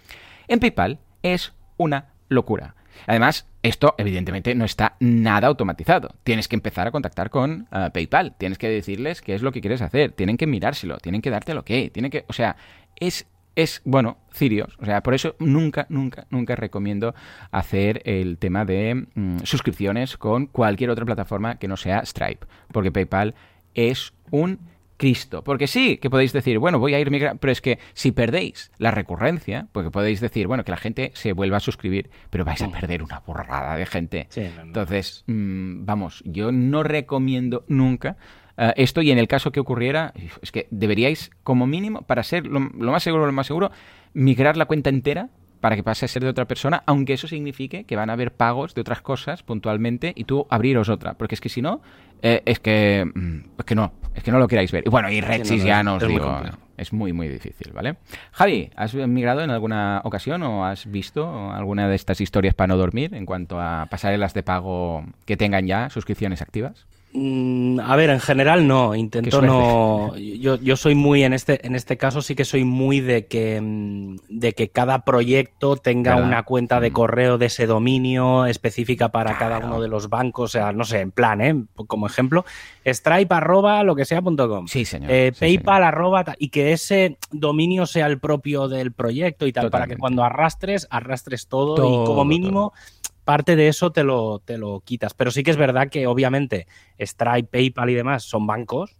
En PayPal es una locura. Además, esto evidentemente no está nada automatizado. Tienes que empezar a contactar con eh, PayPal, tienes que decirles qué es lo que quieres hacer, tienen que mirárselo, tienen que darte lo que, tienen que, o sea, es es, bueno, cirios. O sea, por eso nunca, nunca, nunca recomiendo hacer el tema de mm, suscripciones con cualquier otra plataforma que no sea Stripe. Porque PayPal es un Cristo. Porque sí, que podéis decir, bueno, voy a ir migrando, pero es que si perdéis la recurrencia, porque podéis decir, bueno, que la gente se vuelva a suscribir, pero vais a mm. perder una borrada de gente. Entonces, mm, vamos, yo no recomiendo nunca eh, esto y en el caso que ocurriera, es que deberíais, como mínimo, para ser lo, lo más seguro, lo más seguro, migrar la cuenta entera para que pase a ser de otra persona, aunque eso signifique que van a haber pagos de otras cosas puntualmente y tú abriros otra, porque es que si no, eh, es que mm, es que no, es que no lo queráis ver. Y bueno, y Rexis ya no os digo, es muy muy difícil, ¿vale? Javi, ¿has migrado en alguna ocasión o has visto alguna de estas historias para no dormir en cuanto a pasarelas de pago que tengan ya suscripciones activas? Mm, a ver, en general no, intento no. Yo, yo, soy muy, en este, en este caso sí que soy muy de que, mm, de que cada proyecto tenga una cuenta de mm. correo de ese dominio específica para cada uno de los bancos, o sea, no sé, en plan, ¿eh? Como ejemplo, stripe arroba lo que sea punto com. Sí, señor. Eh, PayPal arroba y que ese dominio sea el propio del proyecto y tal, para que cuando arrastres, arrastres todo, y como mínimo parte de eso te lo, te lo quitas. Pero sí que es verdad que obviamente Stripe, PayPal y demás son bancos.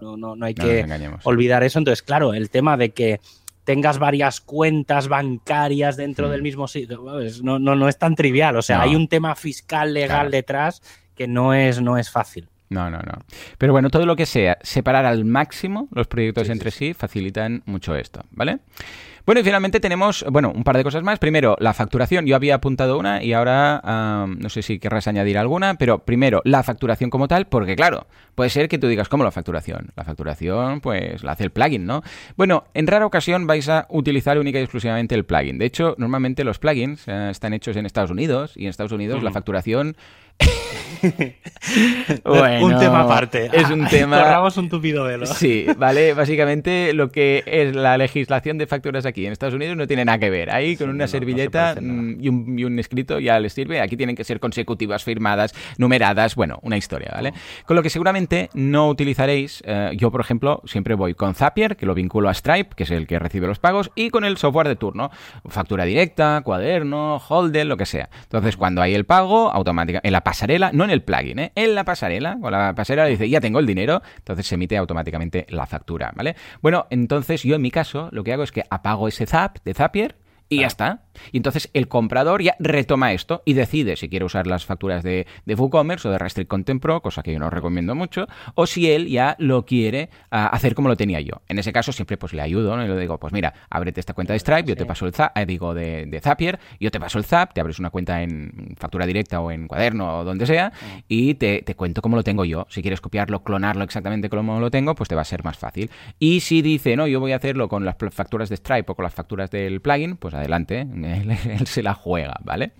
no, no, hay que olvidar eso. Entonces, claro, el tema de que tengas varias cuentas bancarias dentro del mismo sitio, no, no, no es tan trivial. O sea, hay un tema fiscal legal detrás que no es, no es fácil. No, no, no. Pero bueno, todo lo que sea separar al máximo los proyectos entre sí facilitan mucho esto, ¿vale? Bueno, y finalmente tenemos, bueno, un par de cosas más. Primero, la facturación. Yo había apuntado una y ahora no sé si querrás añadir alguna, pero primero, la facturación como tal, porque claro, puede ser que tú digas, ¿cómo la facturación? La facturación, pues la hace el plugin, ¿no? Bueno, en rara ocasión vais a utilizar única y exclusivamente el plugin. De hecho, normalmente los plugins eh, están hechos en Estados Unidos y en Estados Unidos la facturación bueno, un tema aparte. Es un tema. Corramos un tupido velo. Sí, vale. Básicamente lo que es la legislación de facturas aquí en Estados Unidos no tiene nada que ver. Ahí con una servilleta mm, y, un, escrito ya les sirve. Aquí tienen que ser consecutivas, firmadas, numeradas. Bueno, una historia, ¿vale? Con lo que seguramente no utilizaréis. Eh, yo, por ejemplo, siempre voy con Zapier, que lo vinculo a Stripe, que es el que recibe los pagos, y con el software de turno. Factura directa, cuaderno, holder, lo que sea. Entonces, cuando hay el pago, automáticamente en la pasarela, no en el plugin, ¿eh? en la pasarela, con la pasarela dice, ya tengo el dinero, entonces se emite automáticamente la factura, ¿vale? Bueno, entonces yo en mi caso lo que hago es que apago ese zap de Zapier y ya está. Y entonces el comprador ya retoma esto y decide si quiere usar las facturas de, de WooCommerce o de Restrict Content Pro, cosa que yo no recomiendo mucho, o si él ya lo quiere ah, hacer como lo tenía yo. En ese caso siempre pues le ayudo, ¿no? Y le digo, pues mira, ábrete esta cuenta de Stripe, yo te paso el Zap, eh, digo de, Zapier, yo te paso el Zap, te abres una cuenta en factura directa o en cuaderno o donde sea y te, te cuento cómo lo tengo yo. Si quieres copiarlo, clonarlo exactamente como lo tengo, pues te va a ser más fácil. Y si dice, no, yo voy a hacerlo con las facturas de Stripe o con las facturas del plugin, pues adelante, él, se la juega, ¿vale?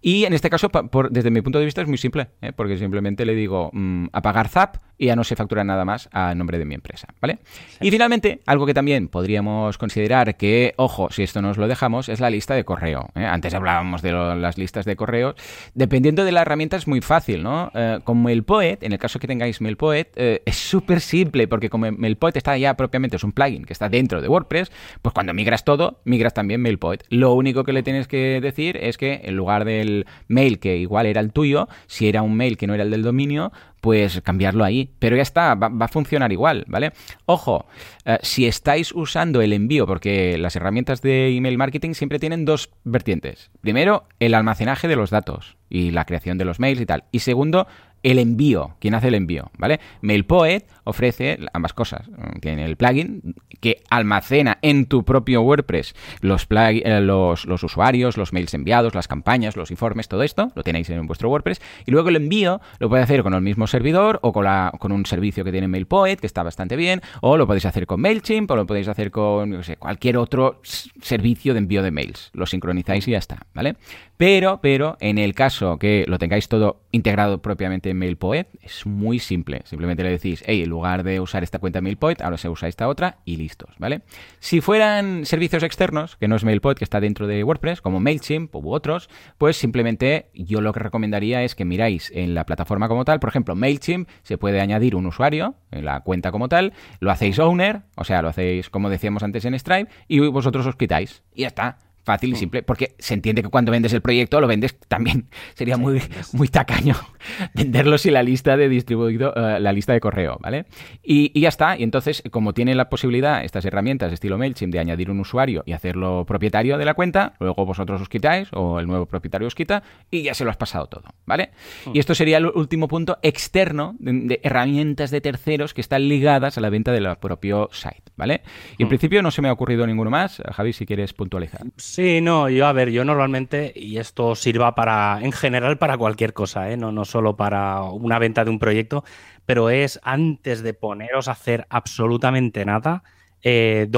Y en este caso, por, desde mi punto de vista, es muy simple, ¿eh? porque simplemente le digo mm, apagar Zap y ya no se factura nada más a nombre de mi empresa, ¿vale? Y finalmente, algo que también podríamos considerar que, ojo, si esto nos lo dejamos, es la lista de correo. ¿eh? Antes hablábamos de las listas de correo. Dependiendo de la herramienta es muy fácil, ¿no? Eh, con MailPoet, en el caso que tengáis MailPoet, es súper simple, porque como MailPoet está ya propiamente, es un plugin que está dentro de WordPress, pues cuando migras todo, migras también MailPoet Lo único que le tienes que decir es que en lugar del mail que igual era el tuyo, si era un mail que no era el del dominio, pues cambiarlo ahí. Pero ya está, va, a funcionar igual, ¿vale? Ojo, eh, si estáis usando el envío, porque las herramientas de email marketing siempre tienen dos vertientes. Primero, el almacenaje de los datos y la creación de los mails y tal. Y segundo, el envío, quien hace el envío, ¿vale? MailPoet ofrece ambas cosas. Tiene el plugin que almacena en tu propio WordPress los, eh, usuarios, los mails enviados, las campañas, los informes, todo esto, lo tenéis en vuestro WordPress. Y luego el envío lo puede hacer con el mismo servidor o con, un servicio que tiene MailPoet, que está bastante bien, o lo podéis hacer con MailChimp, o lo podéis hacer con cualquier otro servicio de envío de mails. Lo sincronizáis y ya está, ¿vale? Pero, pero, en el caso que lo tengáis todo integrado propiamente MailPoet, es muy simple. Simplemente le decís, hey, en lugar de usar esta cuenta MailPoet, ahora se usa esta otra y listos, ¿vale? Si fueran servicios externos, que no es MailPoet, que está dentro de WordPress, como MailChimp u otros, pues simplemente yo lo que recomendaría es que miráis en la plataforma como tal. Por ejemplo, MailChimp se puede añadir un usuario en la cuenta como tal, lo hacéis owner, o sea, lo hacéis como decíamos antes en Stripe, y vosotros os quitáis. Y ya está Fácil y mm. simple, porque se entiende que cuando vendes el proyecto lo vendes también. Sería muy, muy tacaño venderlo sin la lista de distribuido, eh, la lista de correo, ¿vale? Y, ya está. Y entonces, como tiene la posibilidad, estas herramientas estilo MailChimp, de añadir un usuario y hacerlo propietario de la cuenta, luego vosotros os quitáis o el nuevo propietario os quita y ya se lo has pasado todo, ¿vale? Mm. Y esto sería el último punto externo de, herramientas de terceros que están ligadas a la venta del propio site, ¿vale? Y en mm. principio no se me ha ocurrido ninguno más. Javi, si quieres puntualizar. Sí, no, yo a ver, yo normalmente, y esto sirva para, en general, para cualquier cosa, ¿eh? no, no solo para una venta de un proyecto, pero es antes de poneros a hacer absolutamente nada, eh,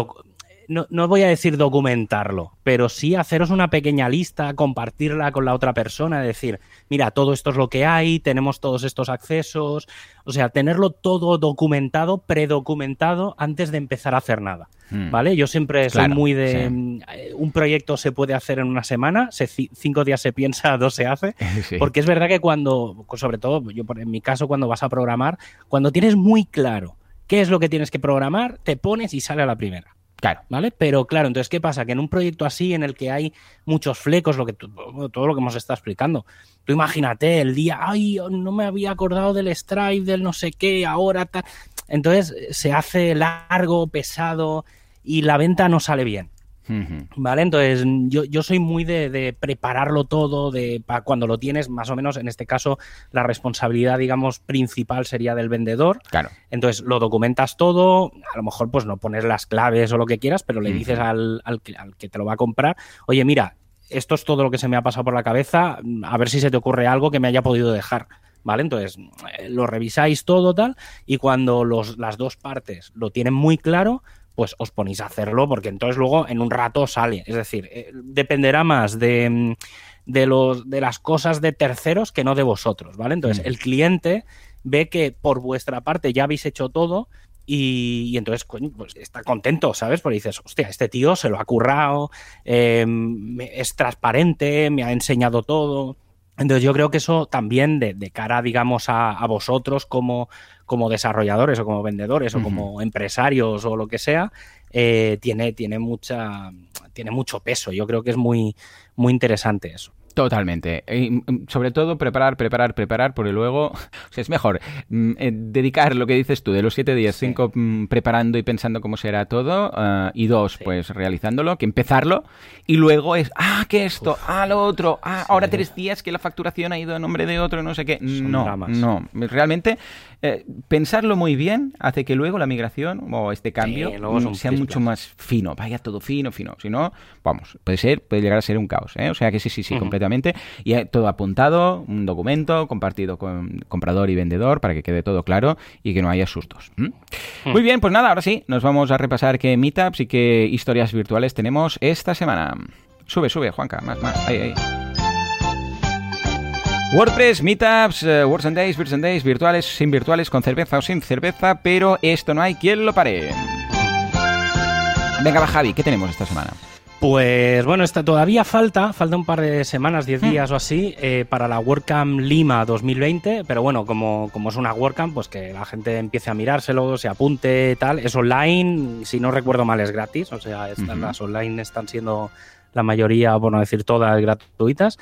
no, no, voy a decir documentarlo, pero sí haceros una pequeña lista, compartirla con la otra persona, decir, mira, todo esto es lo que hay, tenemos todos estos accesos, o sea, tenerlo todo documentado, predocumentado antes de empezar a hacer nada, hmm. ¿vale? Yo siempre soy muy de, mm, un proyecto se puede hacer en una semana, cinco días se piensa, dos se hace, porque es verdad que cuando, sobre todo, yo en mi caso, cuando vas a programar, cuando tienes muy claro qué es lo que tienes que programar, te pones y sale a la primera. Claro. ¿Vale? Pero claro, entonces, ¿qué pasa? Que en un proyecto así, en el que hay muchos flecos, lo que todo lo que hemos estado explicando, tú imagínate el día, ay, no me había acordado del Stripe, del no sé qué, ahora tal. Entonces se hace largo, pesado y la venta no sale bien. ¿Vale? Entonces, yo, yo soy muy de, prepararlo todo, de para cuando lo tienes, más o menos, en este caso, la responsabilidad, digamos, principal sería del vendedor. Claro. Entonces, lo documentas todo, a lo mejor, pues no pones las claves o lo que quieras, pero le dices al, al, que te lo va a comprar, oye, mira, esto es todo lo que se me ha pasado por la cabeza, a ver si se te ocurre algo que me haya podido dejar. ¿Vale? Entonces, eh, lo revisáis todo tal, y cuando los, las dos partes lo tienen muy claro, pues os ponéis a hacerlo porque entonces luego en un rato sale. Es decir, eh, dependerá más de, mm, de, los, de las cosas de terceros que no de vosotros, ¿vale? Entonces mm. el cliente ve que por vuestra parte ya habéis hecho todo y, entonces pues está contento, ¿sabes? Porque dices, hostia, este tío se lo ha currado, em, es transparente, me ha enseñado todo. Entonces yo creo que eso también de, cara, digamos, a, vosotros como, como, desarrolladores o como vendedores o como empresarios o lo que sea, eh, tiene, tiene, mucha, tiene mucho peso. Yo creo que es muy, muy interesante eso. Totalmente. Mm, sobre todo preparar, preparar, preparar, porque luego o sea, es mejor mm, eh, dedicar lo que dices tú de los siete días, cinco mm, preparando y pensando cómo será todo, ah, y dos, pues realizándolo, que empezarlo, y luego es, ah, que esto, ah, lo otro, ah, ahora tres días que la facturación ha ido a nombre de otro, no sé qué. no, no. Realmente eh, pensarlo muy bien hace que luego la migración o este cambio sea mucho más fino, vaya todo fino, fino. Si no, vamos, puede ser, puede llegar a ser un caos, ¿eh? O sea que sí, sí, sí, completamente y todo apuntado, un documento compartido con comprador y vendedor para que quede todo claro y que no haya sustos. Hmm. Muy bien, pues nada, ahora sí, nos vamos a repasar qué meetups y qué historias virtuales tenemos esta semana. Sube, sube, Juanca, más, más, ahí, ahí. WordPress, Meetups, uh, Words and Days, Beers and Days, virtuales, sin virtuales, con cerveza o sin cerveza, pero esto no hay quien lo pare. Venga, va Javi, ¿qué tenemos esta semana? Pues bueno, está, todavía falta, falta un par de semanas, 10 hmm. días o así, eh, para la WordCamp Lima 2020, pero bueno, como, como es una WordCamp, pues que la gente empiece a mirárselo, se apunte, tal, es online, si no recuerdo mal es gratis, o sea, las online están siendo la mayoría, por no decir todas, gratuitas.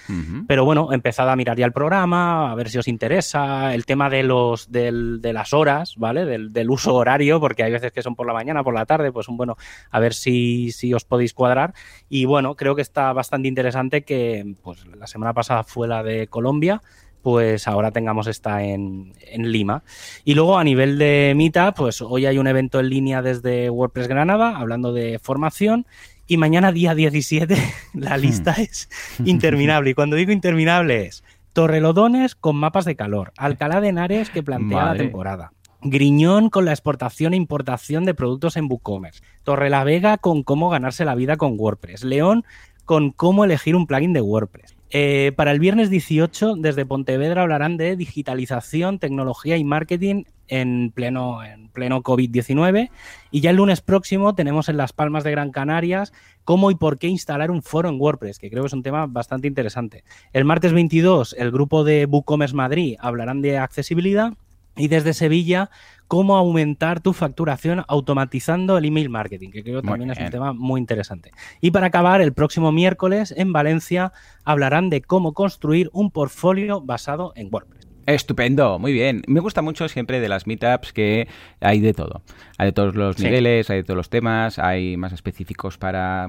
Pero bueno, empezad a mirar ya el programa, a ver si os interesa, el tema de los del, de las horas, ¿vale? Del, del, uso horario, porque hay veces que son por la mañana, por la tarde, pues bueno, a ver si, si os podéis cuadrar. Y bueno, creo que está bastante interesante que pues la semana pasada fue la de Colombia pues ahora tengamos esta en, en, Lima. Y luego a nivel de Meetup, pues hoy hay un evento en línea desde WordPress Granada hablando de formación y mañana día 17 la lista hmm. es interminable. Y cuando digo interminable es Torrelodones con mapas de calor, Alcalá de Henares que plantea la temporada. Griñón con la exportación e importación de productos en WooCommerce. Torrelavega con cómo ganarse la vida con WordPress. León con cómo elegir un plugin de WordPress. Eh, para el viernes 18, desde Pontevedra hablarán de digitalización, tecnología y marketing en pleno, en pleno COVID-19. Y ya el lunes próximo tenemos en Las Palmas de Gran Canarias cómo y por qué instalar un foro en WordPress, que creo que es un tema bastante interesante. El martes 22, el grupo de WooCommerce Madrid hablarán de accesibilidad. Y desde Sevilla, cómo aumentar tu facturación automatizando el email marketing, que creo que también es un tema muy interesante. Y para acabar, el próximo miércoles en Valencia hablarán de cómo construir un portfolio basado en WordPress. Estupendo, muy bien. Me gusta mucho siempre de las meetups que hay de todo. Hay de todos los niveles, hay de todos los temas, hay más específicos para,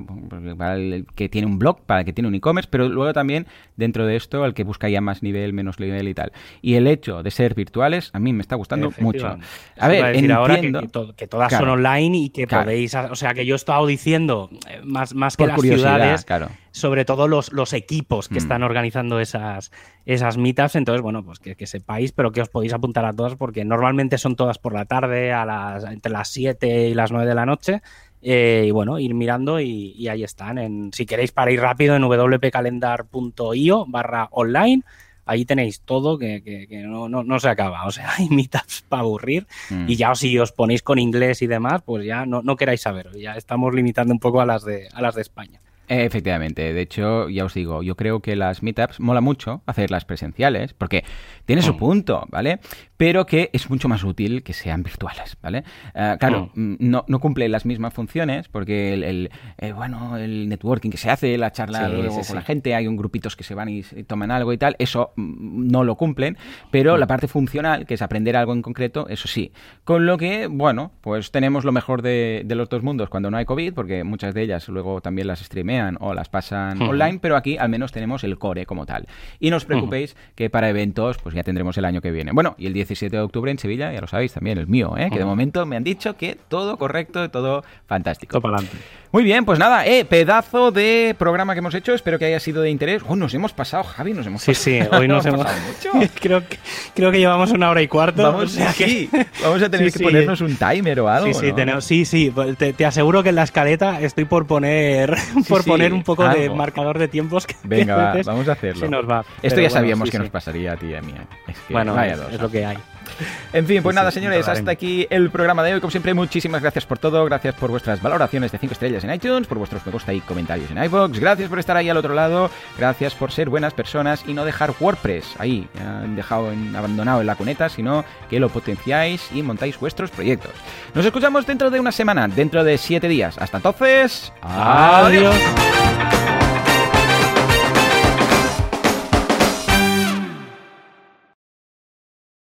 el que tiene un blog, para el que tiene un e-commerce, pero luego también dentro de esto el que busca ya más nivel, menos nivel y tal. Y el hecho de ser virtuales a mí me está gustando mucho. A ver, entiendo, ahora que, todas son online y que podéis, o sea, que yo he estado diciendo eh, más, más que las ciudades, claro sobre todo los, los equipos que mm. están organizando esas, esas meetups. Entonces, bueno, pues que, sepáis, pero que os podéis apuntar a todas porque normalmente son todas por la tarde, a las, entre las 7 y las 9 de la noche. Eh, y bueno, ir mirando y, ahí están. En, si queréis para ir rápido en wpcalendar.io barra online, ahí tenéis todo que, no, no, se acaba. O sea, hay meetups para aburrir mm. y ya si os ponéis con inglés y demás, pues ya no, no queráis saber. Ya estamos limitando un poco a las de, a las de España. Efectivamente, de hecho, ya os digo, yo creo que las meetups mola mucho hacerlas presenciales, porque tiene su mm. punto, ¿vale? Pero que es mucho más útil que sean virtuales, ¿vale? Eh, claro, mm. Mm, no, no, cumple las mismas funciones, porque el, eh, bueno, el networking que se hace, la charla con la gente, hay un grupitos que se van y, toman algo y tal, eso no lo cumplen, pero la parte funcional, que es aprender algo en concreto, eso sí. Con lo que, bueno, pues tenemos lo mejor de, de los dos mundos cuando no hay COVID, porque muchas de ellas luego también las streamean o las pasan online, pero aquí al menos tenemos el core como tal. Y no os preocupéis que para eventos pues ya tendremos el año que viene. Bueno, y el 17 de octubre en Sevilla, ya lo sabéis también, el mío, ¿eh? que de momento me han dicho que todo correcto, todo fantástico. Todo para adelante. Muy bien, pues nada, eh, pedazo de programa que hemos hecho, espero que haya sido de interés. Oh, nos hemos pasado, Javi, nos hemos pasado. Sí, sí, hoy nos hemos pasado mucho. creo, que, creo que llevamos una hora y cuarto. Vamos, vamos a tener que ponernos un timer o algo. Sí, sí, tenemos, sí, sí. Pues te, aseguro que en la escaleta estoy por poner, por poner un poco de marcador de tiempos. Que Venga, vamos a hacerlo. Nos va. Esto ya sabíamos que nos pasaría a ti y a mí. ¿eh? Es que bueno, es lo que hay. En fin, pues nada, señores, hasta aquí el programa de hoy. Como siempre, muchísimas gracias por todo. Gracias por vuestras valoraciones de 5 estrellas en iTunes, por vuestros me gusta y comentarios en iVoox. Gracias por estar ahí al otro lado. Gracias por ser buenas personas y no dejar WordPress ahí, han dejado en, abandonado en la cuneta, sino que lo potenciáis y montáis vuestros proyectos. Nos escuchamos dentro de una semana, dentro de 7 días. Hasta entonces, adiós.